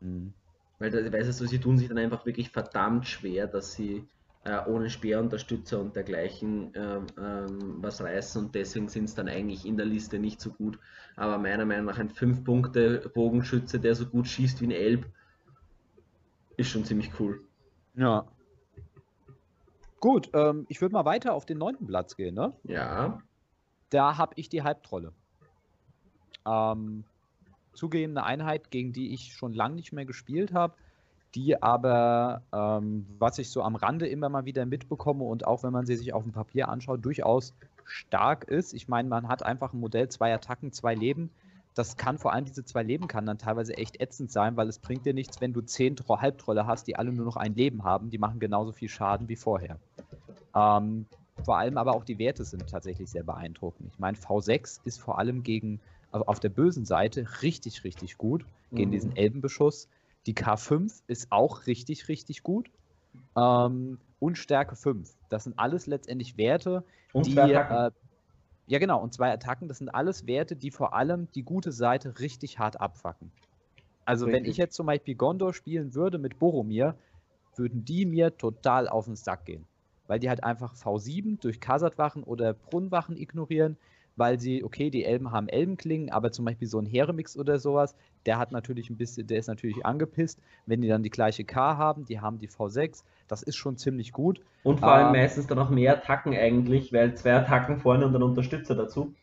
Mhm. Weil, weißt du, sie tun sich dann einfach wirklich verdammt schwer, dass sie äh, ohne Speerunterstützer und dergleichen äh, ähm, was reißen und deswegen sind es dann eigentlich in der Liste nicht so gut. Aber meiner Meinung nach ein 5-Punkte-Bogenschütze, der so gut schießt wie ein Elb, ist schon ziemlich cool. Ja. Gut, ähm, ich würde mal weiter auf den neunten Platz gehen, ne? Ja. Da habe ich die Halbtrolle. Ähm, zugegeben eine Einheit, gegen die ich schon lange nicht mehr gespielt habe, die aber, ähm, was ich so am Rande immer mal wieder mitbekomme und auch wenn man sie sich auf dem Papier anschaut, durchaus stark ist. Ich meine, man hat einfach ein Modell, zwei Attacken, zwei Leben das kann vor allem diese zwei Leben kann dann teilweise echt ätzend sein, weil es bringt dir nichts, wenn du zehn Tro Halbtrolle hast, die alle nur noch ein Leben haben. Die machen genauso viel Schaden wie vorher. Ähm, vor allem aber auch die Werte sind tatsächlich sehr beeindruckend. Ich meine, V6 ist vor allem gegen auf der bösen Seite richtig, richtig gut gegen mhm. diesen Elbenbeschuss. Die K5 ist auch richtig, richtig gut. Ähm, und Stärke 5. Das sind alles letztendlich Werte, und die äh, ja, genau. Und zwei Attacken, das sind alles Werte, die vor allem die gute Seite richtig hart abfacken. Also, richtig. wenn ich jetzt zum Beispiel Gondor spielen würde mit Boromir, würden die mir total auf den Sack gehen. Weil die halt einfach V7 durch Kasatwachen oder Brunnenwachen ignorieren weil sie, okay, die Elben haben Elbenklingen, aber zum Beispiel so ein Heremix oder sowas, der hat natürlich ein bisschen, der ist natürlich angepisst. Wenn die dann die gleiche K haben, die haben die V6, das ist schon ziemlich gut. Und vor allem ähm, meistens dann auch mehr Attacken eigentlich, weil zwei Attacken vorne und ein Unterstützer dazu.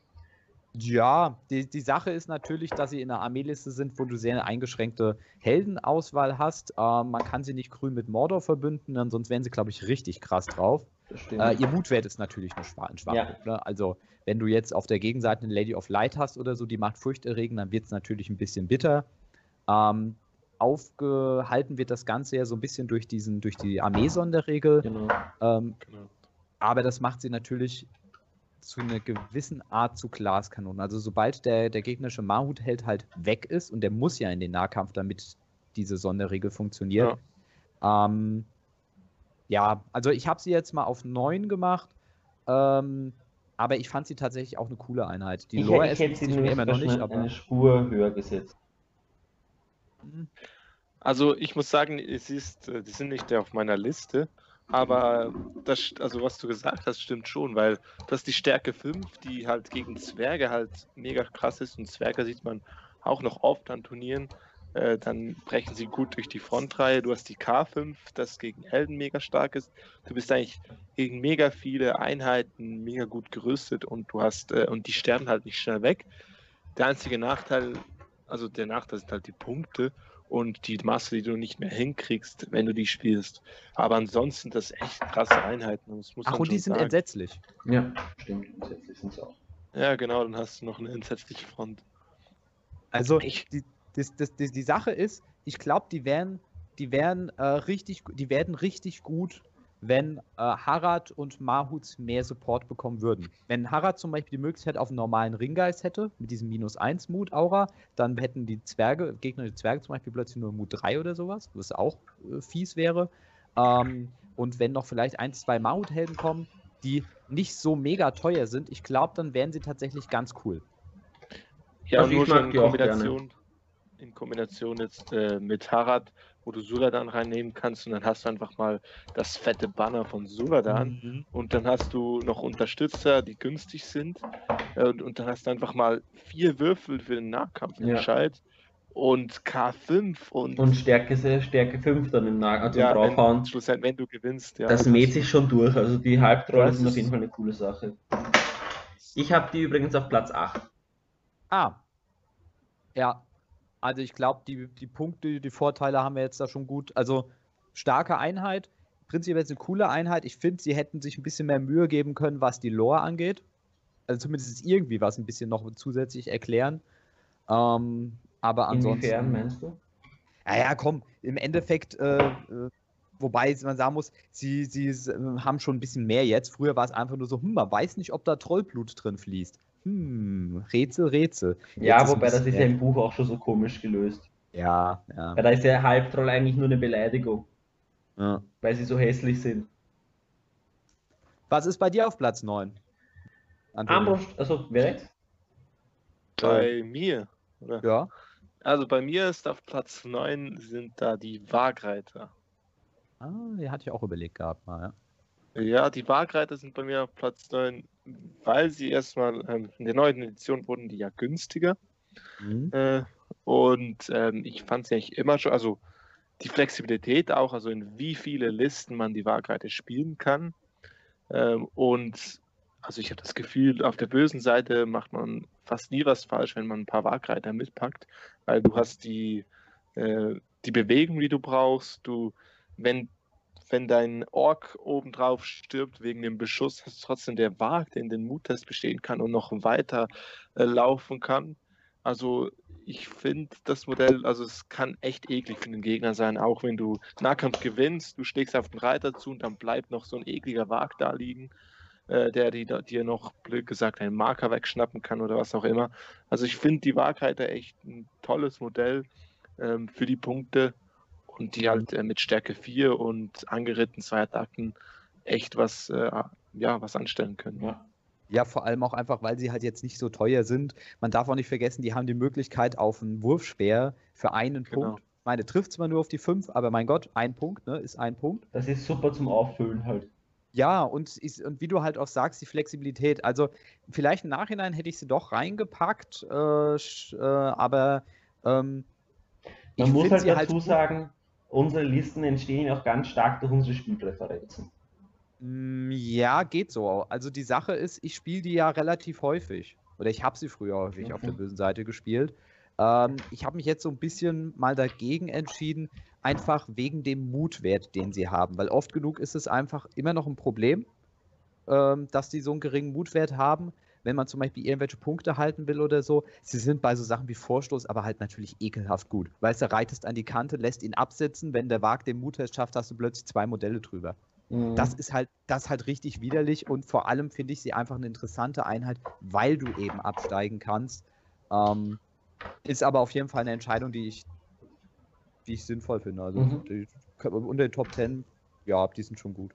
Ja, die, die Sache ist natürlich, dass sie in der Armeeliste sind, wo du sehr eine eingeschränkte Heldenauswahl hast. Ähm, man kann sie nicht grün mit Mordor verbünden, sonst wären sie, glaube ich, richtig krass drauf. Äh, ihr Mutwert ist natürlich eine Schwachpunkt. Ja. Ne? Also, wenn du jetzt auf der Gegenseite eine Lady of Light hast oder so, die macht furchterregend, dann wird es natürlich ein bisschen bitter. Ähm, aufgehalten wird das Ganze ja so ein bisschen durch, diesen, durch die Armee-Sonderregel. Genau. Ähm, genau. Aber das macht sie natürlich zu einer gewissen Art zu Glaskanonen. Also sobald der, der gegnerische Mahut-Held halt weg ist, und der muss ja in den Nahkampf, damit diese Sonderregel funktioniert, ja, ähm, ja also ich habe sie jetzt mal auf 9 gemacht, ähm, aber ich fand sie tatsächlich auch eine coole Einheit. Die ich, Lore ich hätte sie mir immer noch nicht, aber eine Spur höher gesetzt. Also ich muss sagen, es ist, äh, die sind nicht auf meiner Liste, aber das, also was du gesagt hast, stimmt schon, weil das ist die Stärke 5, die halt gegen Zwerge halt mega krass ist und Zwerge sieht man auch noch oft an Turnieren. Äh, dann brechen sie gut durch die Frontreihe. Du hast die K5, das gegen Helden mega stark ist. Du bist eigentlich gegen mega viele Einheiten mega gut gerüstet und du hast äh, und die sterben halt nicht schnell weg. Der einzige Nachteil, also der Nachteil sind halt die Punkte und die Masse, die du nicht mehr hinkriegst, wenn du die spielst. Aber ansonsten das echt krasse Einheiten. Ach, und die sind sagen. entsetzlich. Ja, stimmt. Entsetzlich sind sie auch. Ja, genau, dann hast du noch eine entsetzliche Front. Also, ich, die, das, das, das, die Sache ist, ich glaube, die werden, die werden äh, richtig, die werden richtig gut, wenn äh, Harad und Mahut mehr Support bekommen würden. Wenn Harad zum Beispiel die Möglichkeit auf einen normalen Ringgeist hätte, mit diesem minus 1 Mut Aura, dann hätten die Zwerge, Gegner die Zwerge zum Beispiel plötzlich nur Mut 3 oder sowas, was auch äh, fies wäre. Ähm, und wenn noch vielleicht ein, zwei Mahut-Helden kommen, die nicht so mega teuer sind, ich glaube, dann wären sie tatsächlich ganz cool. Ja, also nur schon in Kombination, in Kombination jetzt äh, mit Harad, wo du Suladan reinnehmen kannst und dann hast du einfach mal das fette Banner von Suladan mhm. und dann hast du noch Unterstützer, die günstig sind äh, und, und, dann hast du einfach mal vier Würfel für den Nahkampf ja. Bescheid und K5 und. Und Stärke, Stärke 5 dann im Nahkampf also ja, draufhauen. Wenn, schlussendlich, wenn du gewinnst, ja. Das mäht sich schon durch, also die Halbtrolle sind auf jeden Fall eine coole Sache. Ich habe die übrigens auf Platz 8. Ah. Ja. Also ich glaube, die, die Punkte, die Vorteile haben wir jetzt da schon gut. Also starke Einheit, prinzipiell ist eine coole Einheit. Ich finde, sie hätten sich ein bisschen mehr Mühe geben können, was die Lore angeht. Also zumindest irgendwie was ein bisschen noch zusätzlich erklären. Ähm, aber ansonsten. Inwiefern meinst du? Naja, komm, im Endeffekt, äh, äh, wobei man sagen muss, sie, sie haben schon ein bisschen mehr jetzt. Früher war es einfach nur so, hm, man weiß nicht, ob da Trollblut drin fließt. Hm, Rätsel, Rätsel. Ja, jetzt wobei das ist ja im Buch auch schon so komisch gelöst. Ja, ja. Weil da ist ja Halbtroll eigentlich nur eine Beleidigung. Ja. Weil sie so hässlich sind. Was ist bei dir auf Platz 9? Armbrust, also wer jetzt? Bei mir, oder? Ja. Also bei mir ist auf Platz 9 sind da die Waagreiter. Ah, die hatte ich auch überlegt gehabt mal, ja. Ja, die Waagreiter sind bei mir auf Platz 9, weil sie erstmal ähm, in der neuen Edition wurden die ja günstiger. Mhm. Äh, und ähm, ich fand sie eigentlich immer schon, also die Flexibilität auch, also in wie viele Listen man die Waagreiter spielen kann. Ähm, und also ich habe das Gefühl, auf der bösen Seite macht man fast nie was falsch, wenn man ein paar Waagreiter mitpackt, weil du hast die, äh, die Bewegung, die du brauchst. Du, wenn, wenn dein Ork obendrauf stirbt wegen dem Beschuss, hast du trotzdem der Wag, der in den Muttest bestehen kann und noch weiter äh, laufen kann. Also ich finde das Modell, also es kann echt eklig für den Gegner sein, auch wenn du Nahkampf gewinnst, du schlägst auf den Reiter zu und dann bleibt noch so ein ekliger Wag da liegen äh, der dir noch, blöd gesagt, einen Marker wegschnappen kann oder was auch immer. Also ich finde die Waagreiter echt ein tolles Modell ähm, für die Punkte und die halt äh, mit Stärke 4 und angeritten zwei Attacken echt was, äh, ja, was anstellen können. Ja. Ja, vor allem auch einfach, weil sie halt jetzt nicht so teuer sind. Man darf auch nicht vergessen, die haben die Möglichkeit auf einen Wurfspeer für einen genau. Punkt. Meine trifft zwar nur auf die 5, aber mein Gott, ein Punkt, ne, ist ein Punkt. Das ist super zum Auffüllen halt. Ja, und, ich, und wie du halt auch sagst, die Flexibilität. Also vielleicht im Nachhinein hätte ich sie doch reingepackt, äh, äh, aber ähm, man muss halt dazu halt sagen, unsere Listen entstehen auch ganz stark durch unsere Spielpräferenzen. Mm, ja, geht so. Also die Sache ist, ich spiele die ja relativ häufig. Oder ich habe sie früher häufig mhm. auf der mhm. bösen Seite gespielt. Ähm, ich habe mich jetzt so ein bisschen mal dagegen entschieden, einfach wegen dem Mutwert, den sie haben. Weil oft genug ist es einfach immer noch ein Problem, ähm, dass die so einen geringen Mutwert haben, wenn man zum Beispiel irgendwelche Punkte halten will oder so. Sie sind bei so Sachen wie Vorstoß aber halt natürlich ekelhaft gut. Weißt du, reitest an die Kante, lässt ihn absitzen, wenn der Wag den Muttest schafft, hast du plötzlich zwei Modelle drüber. Mhm. Das ist halt, das ist halt richtig widerlich und vor allem finde ich sie einfach eine interessante Einheit, weil du eben absteigen kannst. Ähm, ist aber auf jeden Fall eine Entscheidung, die ich die ich sinnvoll finde. Also mhm. die, unter den Top 10, ja, die sind schon gut.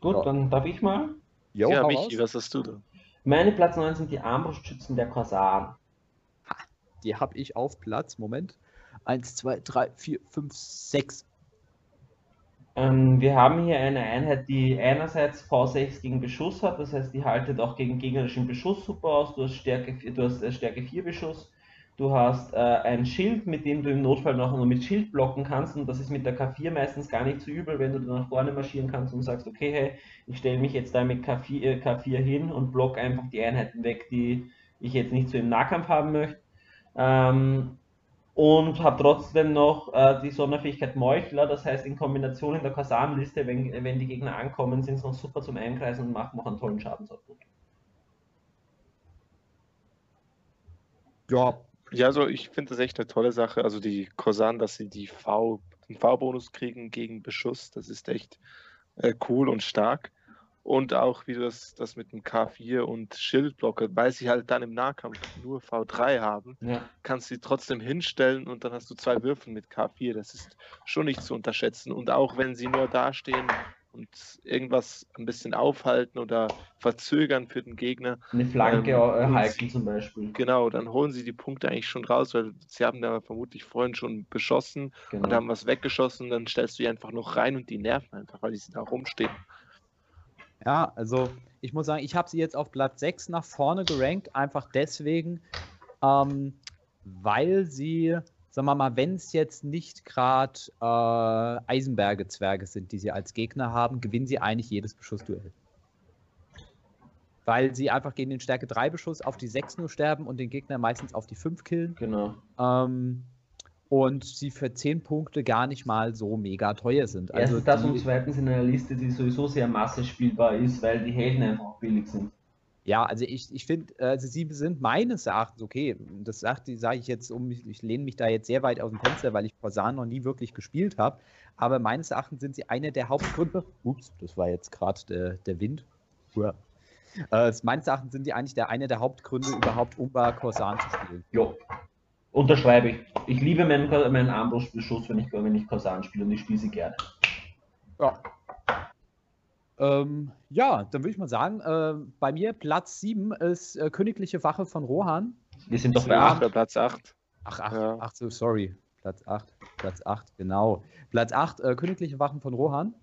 Gut, ja. dann darf ich mal. Jo, ja, Michi, was hast du da? Meine Platz 9 sind die Armbrustschützen der Korsaren. Die habe ich auf Platz, Moment. 1, 2, 3, 4, 5, 6. Ähm, wir haben hier eine Einheit, die einerseits V6 gegen Beschuss hat, das heißt, die haltet auch gegen gegnerischen Beschuss super aus. Du hast Stärke, du hast äh, Stärke 4 Beschuss, Du hast äh, ein Schild, mit dem du im Notfall noch nur mit Schild blocken kannst und das ist mit der K4 meistens gar nicht so übel, wenn du dann nach vorne marschieren kannst und sagst, okay, hey, ich stelle mich jetzt da mit K4, äh, K4 hin und block einfach die Einheiten weg, die ich jetzt nicht so im Nahkampf haben möchte. Ähm, und habe trotzdem noch äh, die Sonderfähigkeit Meuchler, das heißt in Kombination in der Korsanliste, wenn, wenn die Gegner ankommen, sind sie noch super zum Einkreisen und machen noch einen tollen Schadensoutput. Ja, ja, also ich finde das echt eine tolle Sache. Also die Corsan, dass sie die V einen V-Bonus kriegen gegen Beschuss. Das ist echt äh, cool und stark. Und auch wie das, das mit dem K4 und Schildblocker, weil sie halt dann im Nahkampf nur V3 haben, ja. kannst du sie trotzdem hinstellen und dann hast du zwei Würfel mit K4. Das ist schon nicht zu unterschätzen. Und auch wenn sie nur dastehen und irgendwas ein bisschen aufhalten oder verzögern für den Gegner. Eine Flanke ähm, halten zum Beispiel. Genau, dann holen sie die Punkte eigentlich schon raus, weil sie haben da vermutlich vorhin schon beschossen genau. und haben was weggeschossen, dann stellst du die einfach noch rein und die nerven einfach, weil die da rumstehen. Ja, also ich muss sagen, ich habe sie jetzt auf Platz 6 nach vorne gerankt, einfach deswegen, ähm, weil sie sagen wir mal, wenn es jetzt nicht gerade äh, Eisenberge-Zwerge sind, die sie als Gegner haben, gewinnen sie eigentlich jedes Beschussduell. Weil sie einfach gegen den Stärke 3 Beschuss auf die 6 nur sterben und den Gegner meistens auf die 5 killen. Genau. Ähm, und sie für 10 Punkte gar nicht mal so mega teuer sind. Also Erstens das und zweitens in einer Liste, die sowieso sehr massespielbar ist, weil die Helden einfach billig sind. Ja, also ich, ich finde, also sie sind meines Erachtens, okay, das sage sag ich jetzt um, ich lehne mich da jetzt sehr weit aus dem Fenster, weil ich Corsan noch nie wirklich gespielt habe, aber meines Erachtens sind sie eine der Hauptgründe, ups, das war jetzt gerade der, der Wind, ja. äh, meines Erachtens sind sie eigentlich der, eine der Hauptgründe überhaupt, um bei Corsan zu spielen. Jo, unterschreibe ich. Ich liebe meinen, meinen Armbrustbeschuss, wenn ich, wenn ich Corsan spiele und ich spiele sie gerne. Ja, ähm, ja, dann würde ich mal sagen, äh, bei mir Platz 7 ist äh, Königliche Wache von Rohan. Wir sind doch bei 8. Platz 8. Ach, ach, ja. ach so, sorry. Platz 8. Platz 8, genau. Platz 8, äh, Königliche Wachen von Rohan.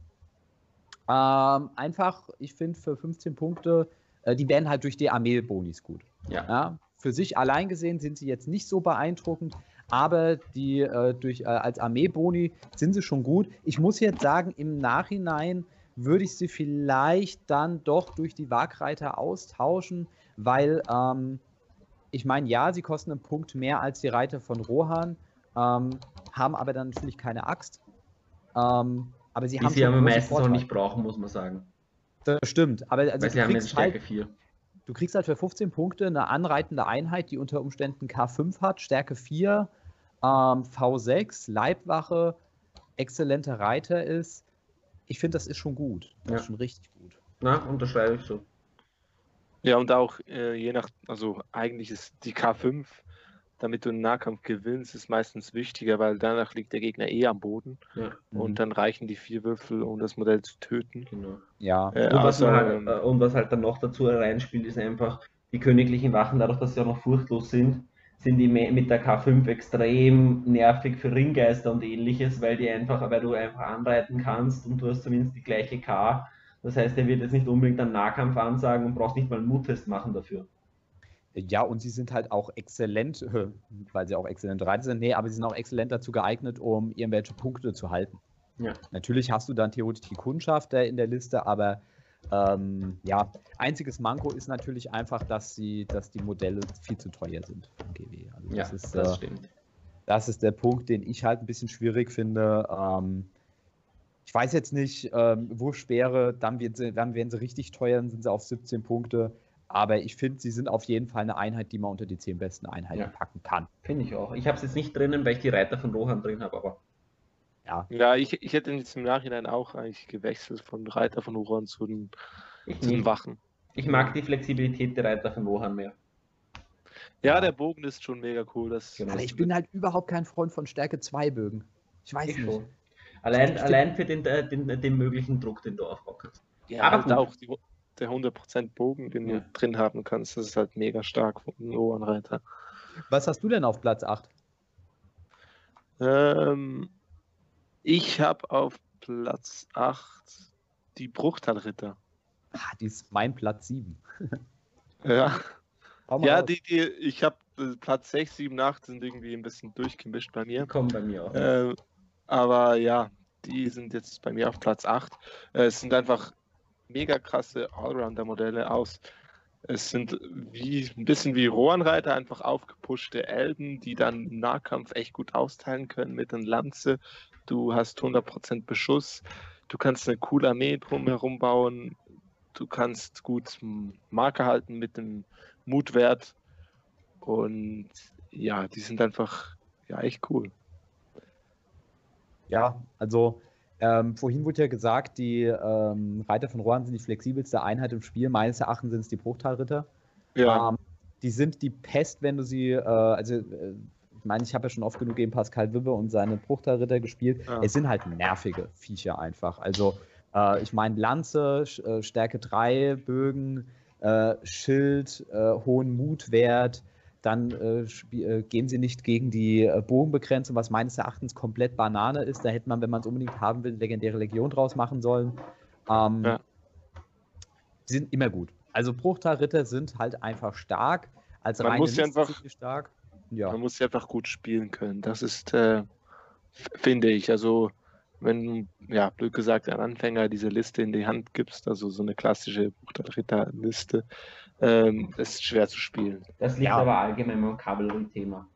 Ähm, einfach, ich finde, für 15 Punkte, äh, die werden halt durch die Armee-Bonis gut. Ja. ja. Für sich allein gesehen sind sie jetzt nicht so beeindruckend, aber die äh, durch, äh, als Armee-Boni sind sie schon gut. Ich muss jetzt sagen, im Nachhinein würde ich sie vielleicht dann doch durch die Wagreiter austauschen, weil ähm, ich meine, ja, sie kosten einen Punkt mehr als die Reiter von Rohan, ähm, haben aber dann natürlich keine Axt. Ähm, aber sie die haben sie aber meistens Vorteil. auch nicht brauchen, muss man sagen. Das stimmt, aber also weil sie haben jetzt Stärke halt, 4. Du kriegst halt für 15 Punkte eine anreitende Einheit, die unter Umständen K5 hat, Stärke 4, ähm, V6, Leibwache, exzellenter Reiter ist ich finde, das ist schon gut. Das ja. ist schon richtig gut. Na, unterschreibe ich so. Ja, und auch äh, je nach, also eigentlich ist die K5, damit du einen Nahkampf gewinnst, ist meistens wichtiger, weil danach liegt der Gegner eh am Boden. Ja. Und mhm. dann reichen die vier Würfel, um das Modell zu töten. Genau. Ja. Äh, und, was also, halt, äh, und was halt dann noch dazu reinspielt, ist einfach die königlichen Wachen, dadurch, dass sie auch noch furchtlos sind, sind die mit der K5 extrem nervig für Ringgeister und ähnliches, weil die einfach, weil du einfach anreiten kannst und du hast zumindest die gleiche K. Das heißt, er wird jetzt nicht unbedingt einen Nahkampf ansagen und brauchst nicht mal einen Muttest machen dafür. Ja, und sie sind halt auch exzellent, weil sie auch exzellent Reiter sind, nee, aber sie sind auch exzellent dazu geeignet, um irgendwelche Punkte zu halten. Ja. Natürlich hast du dann theoretisch die Kundschaft in der Liste, aber ähm, ja, einziges Manko ist natürlich einfach, dass sie, dass die Modelle viel zu teuer sind vom GW. Also ja, das, ist, das äh, stimmt. Das ist der Punkt, den ich halt ein bisschen schwierig finde. Ähm, ich weiß jetzt nicht, ähm, Wurfsperre, dann, wird sie, dann werden sie richtig teuer, dann sind sie auf 17 Punkte. Aber ich finde, sie sind auf jeden Fall eine Einheit, die man unter die 10 besten Einheiten ja. packen kann. Finde ich auch. Ich habe es jetzt nicht drinnen, weil ich die Reiter von Rohan drin habe, aber ja. Ja, ich, ich hätte jetzt im Nachhinein auch eigentlich gewechselt von Reiter von Rohan zu den, zu den Wachen. Ich mag die Flexibilität der Reiter von Rohan mehr. Ja, der Bogen ist schon mega cool. Das genau. ich bin halt überhaupt kein Freund von Stärke 2 Bögen. Ich weiß ich nicht. Schon. Allein, allein für den, äh, den, den, möglichen Druck, den du aufbauen kannst. Ja, aber halt auch die, der 100% Bogen, den ja. du drin haben kannst, das ist halt mega stark von Rohan-Reiter. Was hast du denn auf Platz 8? Ähm, ich habe auf Platz 8 die Bruchtalritter. Ah, die ist mein Platz 7. ja. Ja, die, die, ich habe äh, Platz 6, 7, 8 sind irgendwie ein bisschen durchgemischt bei mir. Die kommen bei mir auch. Äh, aber ja, die sind jetzt bei mir auf Platz 8. Äh, es sind einfach mega krasse Allrounder-Modelle aus. Es sind wie ein bisschen wie Rohrenreiter, einfach aufgepuschte Elben, die dann im Nahkampf echt gut austeilen können mit einer Lanze du hast 100% Beschuss, du kannst eine coole Armee drumherum bauen, du kannst gut Marke halten mit dem Mutwert und ja, die sind einfach ja echt cool. Ja, also ähm, vorhin wurde ja gesagt, die ähm, Reiter von Rohan sind die flexibelste Einheit im Spiel. Meines Erachtens sind es die Bruchtalritter. Ja. Ähm, die sind die Pest, wenn du sie, äh, also äh, meine, ich habe ja schon oft genug gegen Pascal Wibbe und seine Bruchtalritter gespielt. Ja. Es sind halt nervige Viecher einfach. Also äh, ich meine, Lanze, Sch- äh, Stärke 3, Bögen, äh, Schild, äh, hohen Mutwert. Dann äh, äh, gehen sie nicht gegen die Bogenbegrenzung, was meines Erachtens komplett Banane ist. Da hätte man, wenn man es unbedingt haben will, eine legendäre Legion draus machen sollen. Ähm, Ja. Die sind immer gut. Also Bruchtalritter sind halt einfach stark. Als Man muss sie einfach- stark. Ja. Man muss sie einfach gut spielen können. Das ist, äh, finde ich, also wenn, ja, blöd gesagt, ein Anfänger diese Liste in die Hand gibst, also so eine klassische Ritter-Liste, ähm, ist schwer zu spielen. Das liegt Ja. aber allgemein beim Kavallerie-Thema.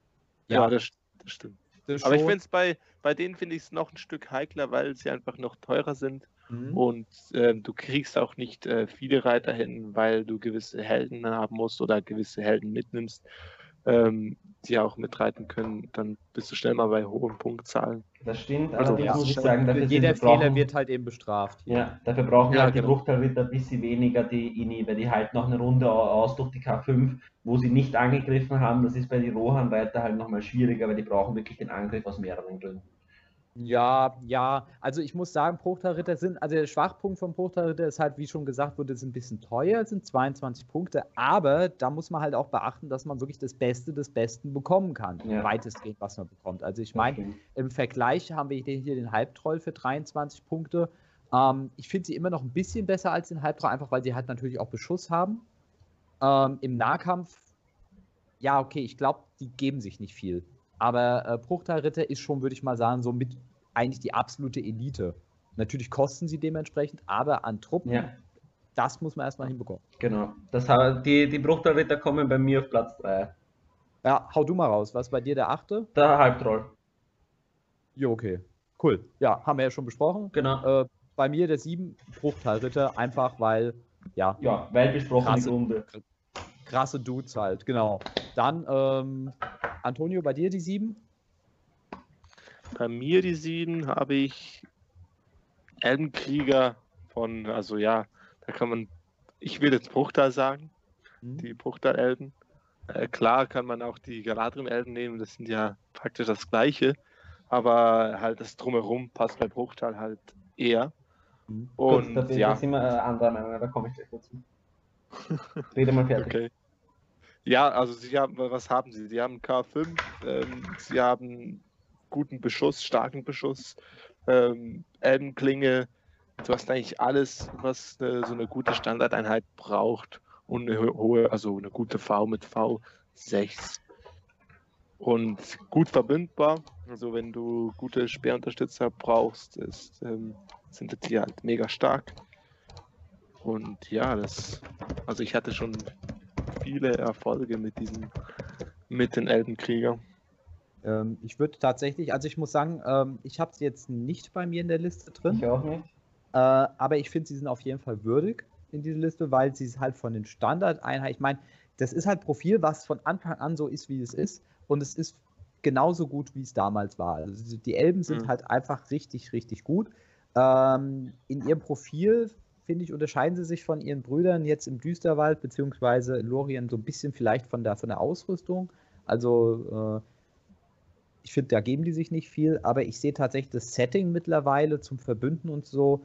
Ja, Ja. das, das stimmt. Das Aber ich finde es bei, bei denen finde ich es noch ein Stück heikler, weil sie einfach noch teurer sind Mhm. und ähm, du kriegst auch nicht äh, viele Reiter hin, weil du gewisse Helden haben musst oder gewisse Helden mitnimmst, ähm, die auch mitreiten können. Dann bist du schnell mal bei hohen Punktzahlen. Das stimmt, Also, ja, muss ich sagen, dafür sind Jeder wir Fehler brauchen- wird halt eben bestraft. Ja, dafür brauchen wir Ja, halt die genau. Bruchtalritter ein bisschen weniger die Ini, weil die halten noch eine Runde au- aus durch die K5, wo sie nicht angegriffen haben. Das ist bei den Rohan-Reiter halt nochmal schwieriger, weil die brauchen wirklich den Angriff aus mehreren Gründen. Ja, ja, also ich muss sagen, Bruchtalritter sind, also der Schwachpunkt vom Bruchtalritter ist halt, wie schon gesagt wurde, ist ein bisschen teuer, es sind 22 Punkte, aber da muss man halt auch beachten, dass man wirklich das Beste des Besten bekommen kann, Ja. weitestgehend, was man bekommt. Also ich meine, stimmt. im Vergleich haben wir hier hier den Halbtroll für 23 Punkte. Ähm, ich finde sie immer noch ein bisschen besser als den Halbtroll, einfach weil sie halt natürlich auch Beschuss haben. Ähm, Im Nahkampf, ja, okay, ich glaube, die geben sich nicht viel. Aber äh, Bruchtalritter ist schon, würde ich mal sagen, so mit eigentlich die absolute Elite. Natürlich kosten sie dementsprechend, aber an Truppen, Ja, das muss man erstmal hinbekommen. genau. Das, die, die Bruchtalritter kommen bei mir auf Platz 3. Ja, hau du mal raus. Was ist bei dir der achte? Der Halbtroll. Jo, okay. Cool. Ja, haben wir ja schon besprochen. Genau. Äh, bei mir der sieben Bruchtalritter, einfach weil, ja, Ja, weil besprochen Krasse- Runde. krasse Dudes halt, genau. Dann, ähm, Antonio, bei dir die sieben? Bei mir die sieben habe ich Elbenkrieger von, also ja, da kann man, ich will jetzt Bruchtal sagen, Hm? die Bruchtal-Elben. Äh, klar kann man auch die Galadrim-Elben nehmen, das sind ja praktisch das gleiche, aber halt das Drumherum passt bei Bruchtal halt eher. Hm. Gut, Und da bin ja, ich immer äh, anderer Meinung, da komme ich gleich dazu. Rede mal fertig. okay. Ja, also sie haben, was haben sie? Sie haben K5, ähm, sie haben guten Beschuss, starken Beschuss, ähm, Elbenklinge. Du hast eigentlich alles, was äh, so eine gute Standardeinheit braucht und eine ho- hohe, also eine gute V mit V6. Und gut verbindbar. Also wenn du gute Speerunterstützer brauchst, ist, ähm, sind die halt mega stark. Und ja, das, also ich hatte schon viele Erfolge mit diesem, mit den Elbenkrieger. Ähm, ich würde tatsächlich, also ich muss sagen, ähm, ich habe sie jetzt nicht bei mir in der Liste drin. Ich auch nicht. Äh, aber ich finde, sie sind auf jeden Fall würdig in dieser Liste, weil sie es halt von den Standardeinheiten, ich meine, das ist halt Profil, was von Anfang an so ist, wie es ist. Und es ist genauso gut, wie es damals war. Also die Elben sind Mhm. halt einfach richtig, richtig gut. Ähm, in ihrem Profil, finde ich, unterscheiden sie sich von ihren Brüdern jetzt im Düsterwald, beziehungsweise in Lorien so ein bisschen vielleicht von der, von der Ausrüstung. Also, äh, ich finde, da geben die sich nicht viel, aber ich sehe tatsächlich das Setting mittlerweile zum Verbünden und so.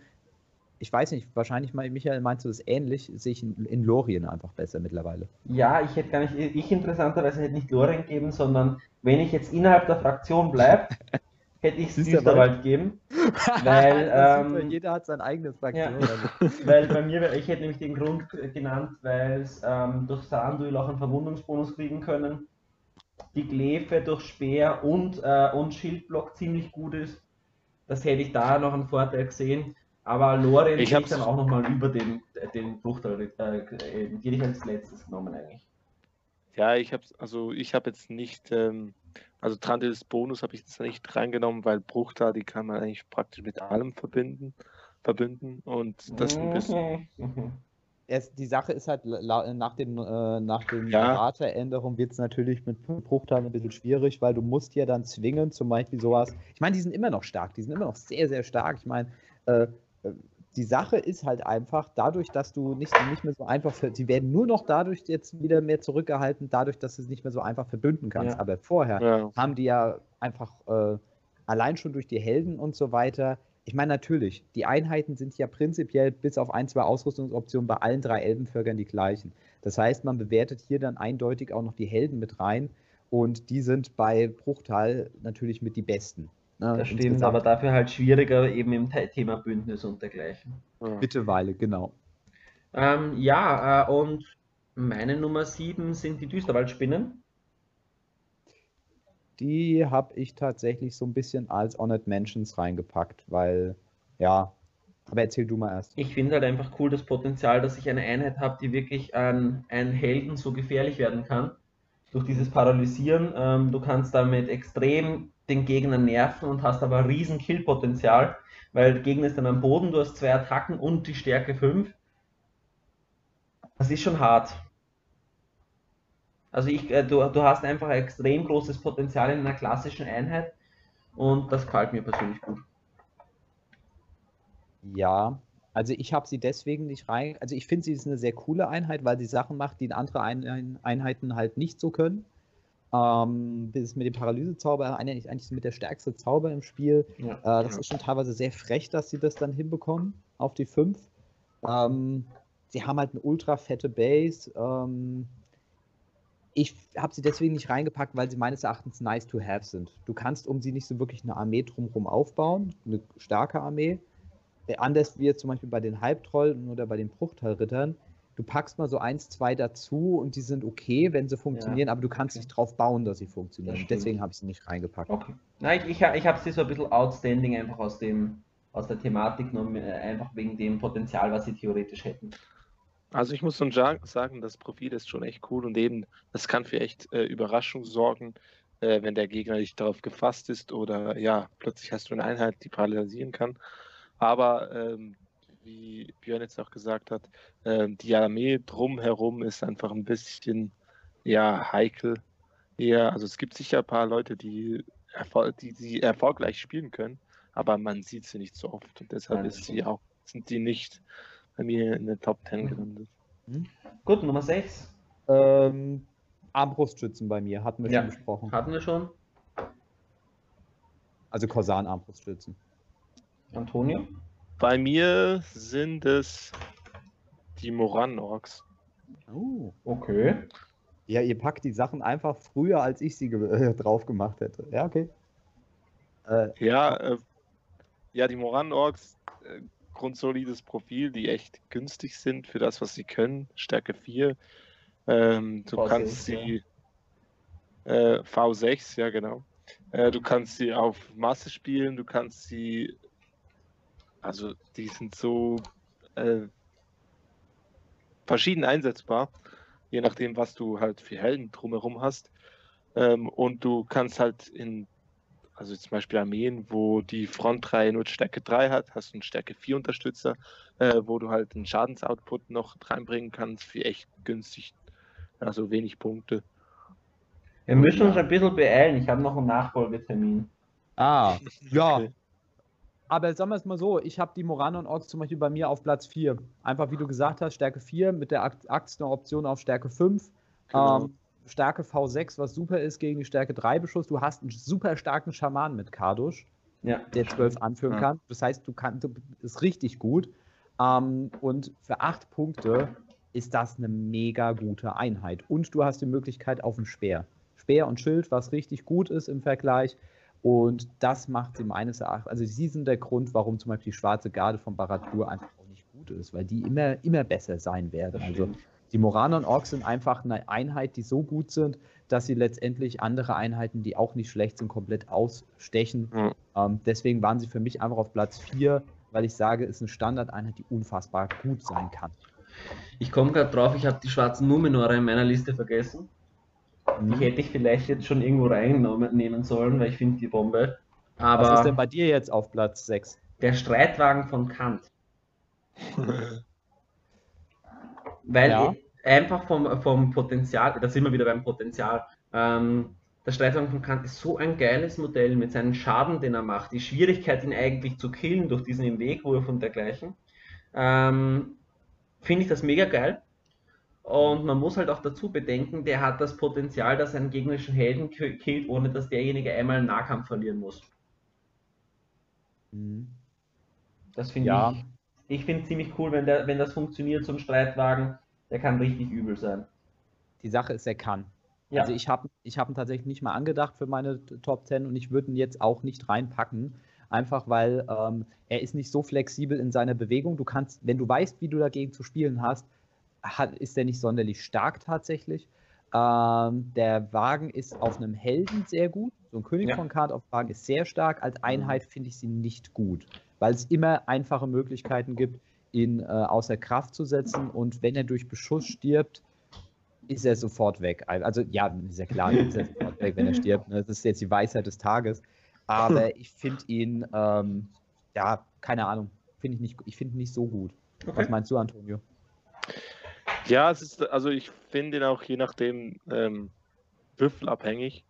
Ich weiß nicht, wahrscheinlich, Michael, meinst du das ähnlich? Sehe ich in, in Lorien einfach besser mittlerweile. Ja, ich hätte gar nicht, ich interessanterweise hätte nicht Lorien geben, sondern wenn ich jetzt innerhalb der Fraktion bleibe, hätte ich es Düsterwald. Düsterwald geben. Weil, ähm, jeder hat sein eigenes Fraktion. Ja. Weil bei mir, ich hätte nämlich den Grund genannt, weil es ähm, durch Sanduil auch einen Verwundungsbonus kriegen können. Die Glefe durch Speer und, äh, und Schildblock ziemlich gut ist. Das hätte ich da noch einen Vorteil gesehen. Aber Lorien Ich hab's- dann auch nochmal über den, den Bruchteil, äh, äh, hätte ich als letztes genommen eigentlich. Ja, ich habe also ich habe jetzt nicht, ähm, also Trandils Bonus habe ich jetzt nicht reingenommen, weil Bruchtal, die kann man eigentlich praktisch mit allem verbinden, verbinden und das ein bisschen, Mhm. es, die Sache ist halt, nach dem, äh, nach dem Ja. Rateänderung wird es natürlich mit Bruchteilen ein bisschen schwierig, weil du musst ja dann zwingen, zum Beispiel sowas. Ich meine, die sind immer noch stark, die sind immer noch sehr, sehr stark. Ich meine, äh, äh, die Sache ist halt einfach, dadurch, dass du nicht, nicht mehr so einfach, sie werden nur noch dadurch jetzt wieder mehr zurückgehalten, dadurch, dass du es nicht mehr so einfach verbünden kannst. Ja. Aber vorher Ja. haben die ja einfach äh, allein schon durch die Helden und so weiter. Ich meine, natürlich, die Einheiten sind ja prinzipiell bis auf ein, zwei Ausrüstungsoptionen bei allen drei Elbenvölkern die gleichen. Das heißt, man bewertet hier dann eindeutig auch noch die Helden mit rein und die sind bei Bruchtal natürlich mit die besten. Ne, Das stimmt, insgesamt. aber dafür halt schwieriger eben im Thema Bündnis und dergleichen. Ja. Mittlerweile, genau. Ähm, ja, äh, und meine Nummer 7 sind die Düsterwaldspinnen. Die habe ich tatsächlich so ein bisschen als Honored Mentions reingepackt, weil, ja, aber erzähl du mal erst. Ich finde halt einfach cool das Potenzial, dass ich eine Einheit habe, die wirklich an einen Helden so gefährlich werden kann. Durch dieses Paralysieren. Ähm, du kannst damit extrem den Gegner nerven und hast aber riesen Killpotenzial, weil der Gegner ist dann am Boden, du hast zwei Attacken und die Stärke 5. Das ist schon hart. Also ich, äh, du, du hast einfach ein extrem großes Potenzial in einer klassischen Einheit und das gefällt mir persönlich gut. Ja, also ich habe sie deswegen nicht rein. Also ich finde, sie ist eine sehr coole Einheit, weil sie Sachen macht, die andere Ein Einheiten halt nicht so können. Ähm, das ist mit dem Paralysezauber eigentlich, eigentlich mit der stärkste Zauber im Spiel. Ja. Äh, das ist schon teilweise sehr frech, dass sie das dann hinbekommen auf die 5. Ähm, sie haben halt eine ultra fette Base. Ähm, ich habe sie deswegen nicht reingepackt, weil sie meines Erachtens nice to have sind. Du kannst um sie nicht so wirklich eine Armee drumherum aufbauen, eine starke Armee. Äh, Anders wie jetzt zum Beispiel bei den Halbtrollen oder bei den Bruchtalrittern. Du packst mal so eins, zwei dazu und die sind okay, wenn sie funktionieren, aber du kannst Okay. nicht drauf bauen, dass sie funktionieren. Deswegen habe ich sie nicht reingepackt. Okay. Na, ich, ich, ich habe sie so ein bisschen outstanding einfach aus dem aus der Thematik genommen, äh, einfach wegen dem Potenzial, was sie theoretisch hätten. Also ich muss schon sa- sagen, das Profil ist schon echt cool und eben, das kann für echt äh, Überraschung sorgen, äh, wenn der Gegner nicht darauf gefasst ist oder ja, plötzlich hast du eine Einheit, die paralysieren kann. Aber ähm, wie Björn jetzt auch gesagt hat, ähm, die Armee drumherum ist einfach ein bisschen ja heikel. Eher, also es gibt sicher ein paar Leute, die, erfol die, die erfolgreich spielen können, aber man sieht sie nicht so oft und deshalb Ja, sie auch, sind die nicht bei mir in der Top 10 gelandet. Gut, Nummer 6 Ähm, Armbrustschützen bei mir, hatten wir Ja. schon besprochen. hatten wir schon. Also Korsan-Armbrustschützen. Antonio. Bei mir sind es die Moran-Orks. Oh. Okay. Ja, ihr packt die Sachen einfach früher, als ich sie äh, drauf gemacht hätte. Ja, okay. Äh, Ja, äh, ja, die Moran-Orks, äh, grundsolides Profil, die echt günstig sind für das, was sie können. Stärke 4. Ähm, du V6, kannst sie äh, V6, ja genau. Äh, du kannst sie auf Masse spielen, du kannst sie, also die sind so äh, verschieden einsetzbar, je nachdem, was du halt für Helden drumherum hast. Ähm, und du kannst halt in, also zum Beispiel Armeen, wo die Frontreihe nur Stärke 3 hat, hast du einen Stärke 4 Unterstützer, äh, wo du halt einen Schadensoutput noch reinbringen kannst für echt günstig, also wenig Punkte. Wir müssen uns ein bisschen beeilen. Ich habe noch einen Nachfolgetermin. ah, ja. Okay. Aber sagen wir es mal so, ich habe die Morano und Orks zum Beispiel bei mir auf Platz 4. Einfach wie du gesagt hast, Stärke 4 mit der Axt eine Option auf Stärke 5. Genau. Ähm, Stärke V6, was super ist gegen die Stärke 3 Beschuss. Du hast einen super starken Schaman mit Kardusch. Ja. der 12 anführen Ja. kann. Das heißt, du kannst, du ist richtig gut. Ähm, und für 8 Punkte ist das eine mega gute Einheit. Und du hast die Möglichkeit auf den Speer. Speer und Schild, was richtig gut ist im Vergleich. Und das macht sie meines Erachtens, also sie sind der Grund, warum zum Beispiel die schwarze Garde von Baradur einfach auch nicht gut ist, weil die immer, immer besser sein werden. Also die Moraner und Orks sind einfach eine Einheit, die so gut sind, dass sie letztendlich andere Einheiten, die auch nicht schlecht sind, komplett ausstechen. Ja. Ähm, deswegen waren sie für mich einfach auf Platz 4, weil ich sage, es ist eine Standardeinheit, die unfassbar gut sein kann. Ich komme gerade drauf, ich habe die schwarzen Numenore in meiner Liste vergessen. Die Mhm. hätte ich vielleicht jetzt schon irgendwo reinnehmen sollen, weil ich finde die Bombe. Was ist denn Aber bei dir jetzt auf Platz 6? der Streitwagen von Kant. Weil ja. einfach vom, vom Potenzial, da sind wir wieder beim Potenzial, ähm, der Streitwagen von Kant ist so ein geiles Modell mit seinem Schaden, den er macht, die Schwierigkeit, ihn eigentlich zu killen durch diesen im Wegwurf und dergleichen. Ähm, Finde ich das mega geil. Und man muss halt auch dazu bedenken, der hat das Potenzial, dass er einen gegnerischen Helden killt, ohne dass derjenige einmal einen Nahkampf verlieren muss. Mhm. Das finde ja. ich. Ich finde ziemlich cool, wenn, der, wenn das funktioniert, so ein Streitwagen. Der kann richtig übel sein. Die Sache ist, er kann. Ja. Also ich habe ich hab ihn tatsächlich nicht mal angedacht für meine Top 10 und ich würde ihn jetzt auch nicht reinpacken. Einfach weil ähm, er ist nicht so flexibel in seiner Bewegung. Du kannst, wenn du weißt, wie du dagegen zu spielen hast, hat, ist er nicht sonderlich stark tatsächlich. Ähm, der Wagen ist auf einem Helden sehr gut. So ein König ja. von Kart auf Wagen ist sehr stark. Als Einheit finde ich sie nicht gut, weil es immer einfache Möglichkeiten gibt, ihn äh, außer Kraft zu setzen. Und wenn er durch Beschuss stirbt, ist er sofort weg. Also ja, ist ja klar, ist er sofort weg, wenn er stirbt. Ne? Das ist jetzt die Weisheit des Tages. Aber ich finde ihn, ähm, ja, keine Ahnung, finde ich nicht, ich finde nicht so gut. Okay. Was meinst du, Antonio? Ja, es ist, also ich finde ihn auch je nachdem ähm, würfelabhängig.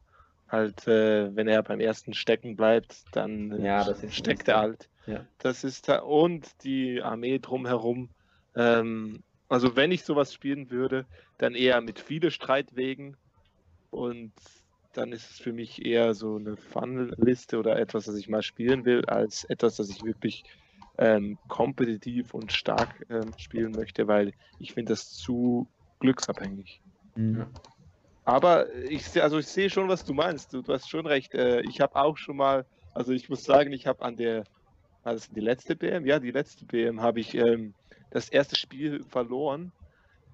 Halt, äh, wenn er beim ersten stecken bleibt, dann ja, steckt er halt. Ja. Das ist und die Armee drumherum. Ähm, also wenn ich sowas spielen würde, dann eher mit viele Streitwegen und dann ist es für mich eher so eine Fun-Liste oder etwas, das ich mal spielen will, als etwas, das ich wirklich ähm, kompetitiv und stark ähm, spielen möchte, weil ich finde das zu glücksabhängig. Mhm. Aber ich, also ich sehe schon, was du meinst. Du, du hast schon recht. Äh, ich habe auch schon mal, also ich muss sagen, ich habe an der, war das die letzte BM? Ja, die letzte BM habe ich ähm, das erste Spiel verloren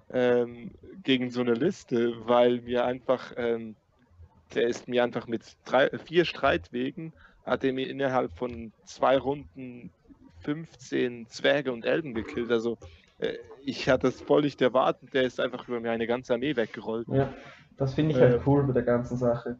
ähm, gegen so eine Liste, weil mir einfach, ähm, der ist mir einfach mit drei, vier Streitwegen, hat er mir innerhalb von zwei Runden 15 Zwerge und Elben gekillt. Also äh, ich hatte das voll nicht erwartet. Der ist einfach über mir eine ganze Armee weggerollt. Ja, das finde ich halt äh, cool mit der ganzen Sache.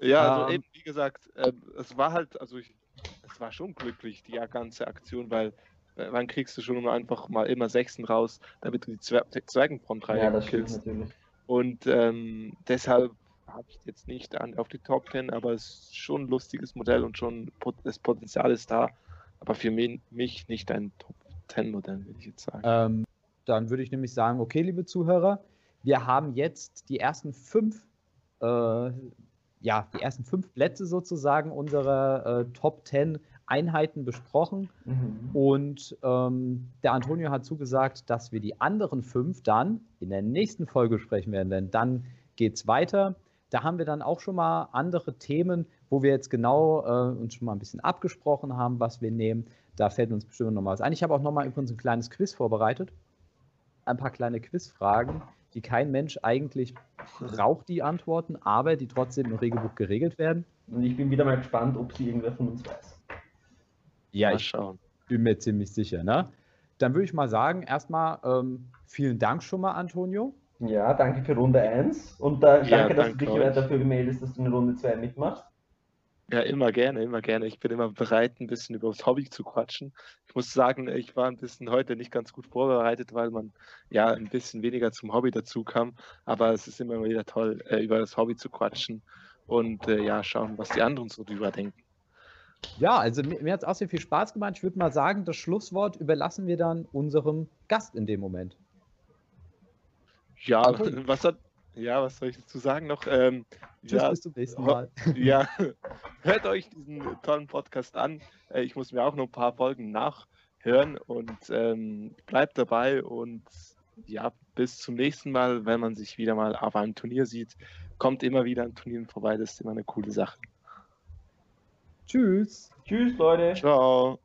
Ja, also um, eben, wie gesagt, äh, es war halt, also ich, es war schon glücklich, die ganze Aktion, weil äh, wann kriegst du schon einfach mal immer Sechsen raus, damit du die Zwer Zwergenfrontreihe ja, das killst. natürlich. Und ähm, deshalb habe ich jetzt nicht an, auf die Top 10, aber es ist schon ein lustiges Modell und schon das Potenzial ist da. Aber für mich nicht ein Top 10 Modell, würde ich jetzt sagen. Ähm, dann würde ich nämlich sagen, okay, liebe Zuhörer, wir haben jetzt die ersten fünf, äh, ja, die ersten fünf Plätze sozusagen unserer äh, Top 10 Einheiten besprochen. Mhm. Und ähm, der Antonio hat zugesagt, dass wir die anderen fünf dann in der nächsten Folge sprechen werden, denn dann geht es weiter. Da haben wir dann auch schon mal andere Themen, wo wir jetzt genau äh, uns schon mal ein bisschen abgesprochen haben, was wir nehmen. Da fällt uns bestimmt noch mal was ein. Ich habe auch noch mal übrigens ein kleines Quiz vorbereitet. Ein paar kleine Quizfragen, die kein Mensch eigentlich braucht, die Antworten, aber die trotzdem im Regelbuch geregelt werden. Und ich bin wieder mal gespannt, ob sie irgendwer von uns weiß. Ja, ich bin mir ziemlich sicher. Ne? Dann würde ich mal sagen, erstmal ähm, vielen Dank schon mal, Antonio. Ja, danke für Runde 1 und äh, danke, ja, dass danke du dich euch. dafür gemeldet dass du in Runde 2 mitmachst. Ja, immer gerne, immer gerne. Ich bin immer bereit, ein bisschen über das Hobby zu quatschen. Ich muss sagen, ich war ein bisschen heute nicht ganz gut vorbereitet, weil man ja ein bisschen weniger zum Hobby dazu kam. Aber es ist immer wieder toll, äh, über das Hobby zu quatschen und äh, ja, schauen, was die anderen so drüber denken. Ja, also mir, mir hat es auch sehr viel Spaß gemacht. Ich würde mal sagen, das Schlusswort überlassen wir dann unserem Gast in dem Moment. Ja, was hat, ja, was soll ich dazu sagen noch? Ähm, Tschüss, ja, bis zum nächsten Mal. Ja, hört euch diesen tollen Podcast an. Äh, ich muss mir auch noch ein paar Folgen nachhören und ähm, bleibt dabei und ja, bis zum nächsten Mal, wenn man sich wieder mal auf einem Turnier sieht. Kommt immer wieder an Turnieren vorbei, das ist immer eine coole Sache. Tschüss. Tschüss, Leute. Ciao.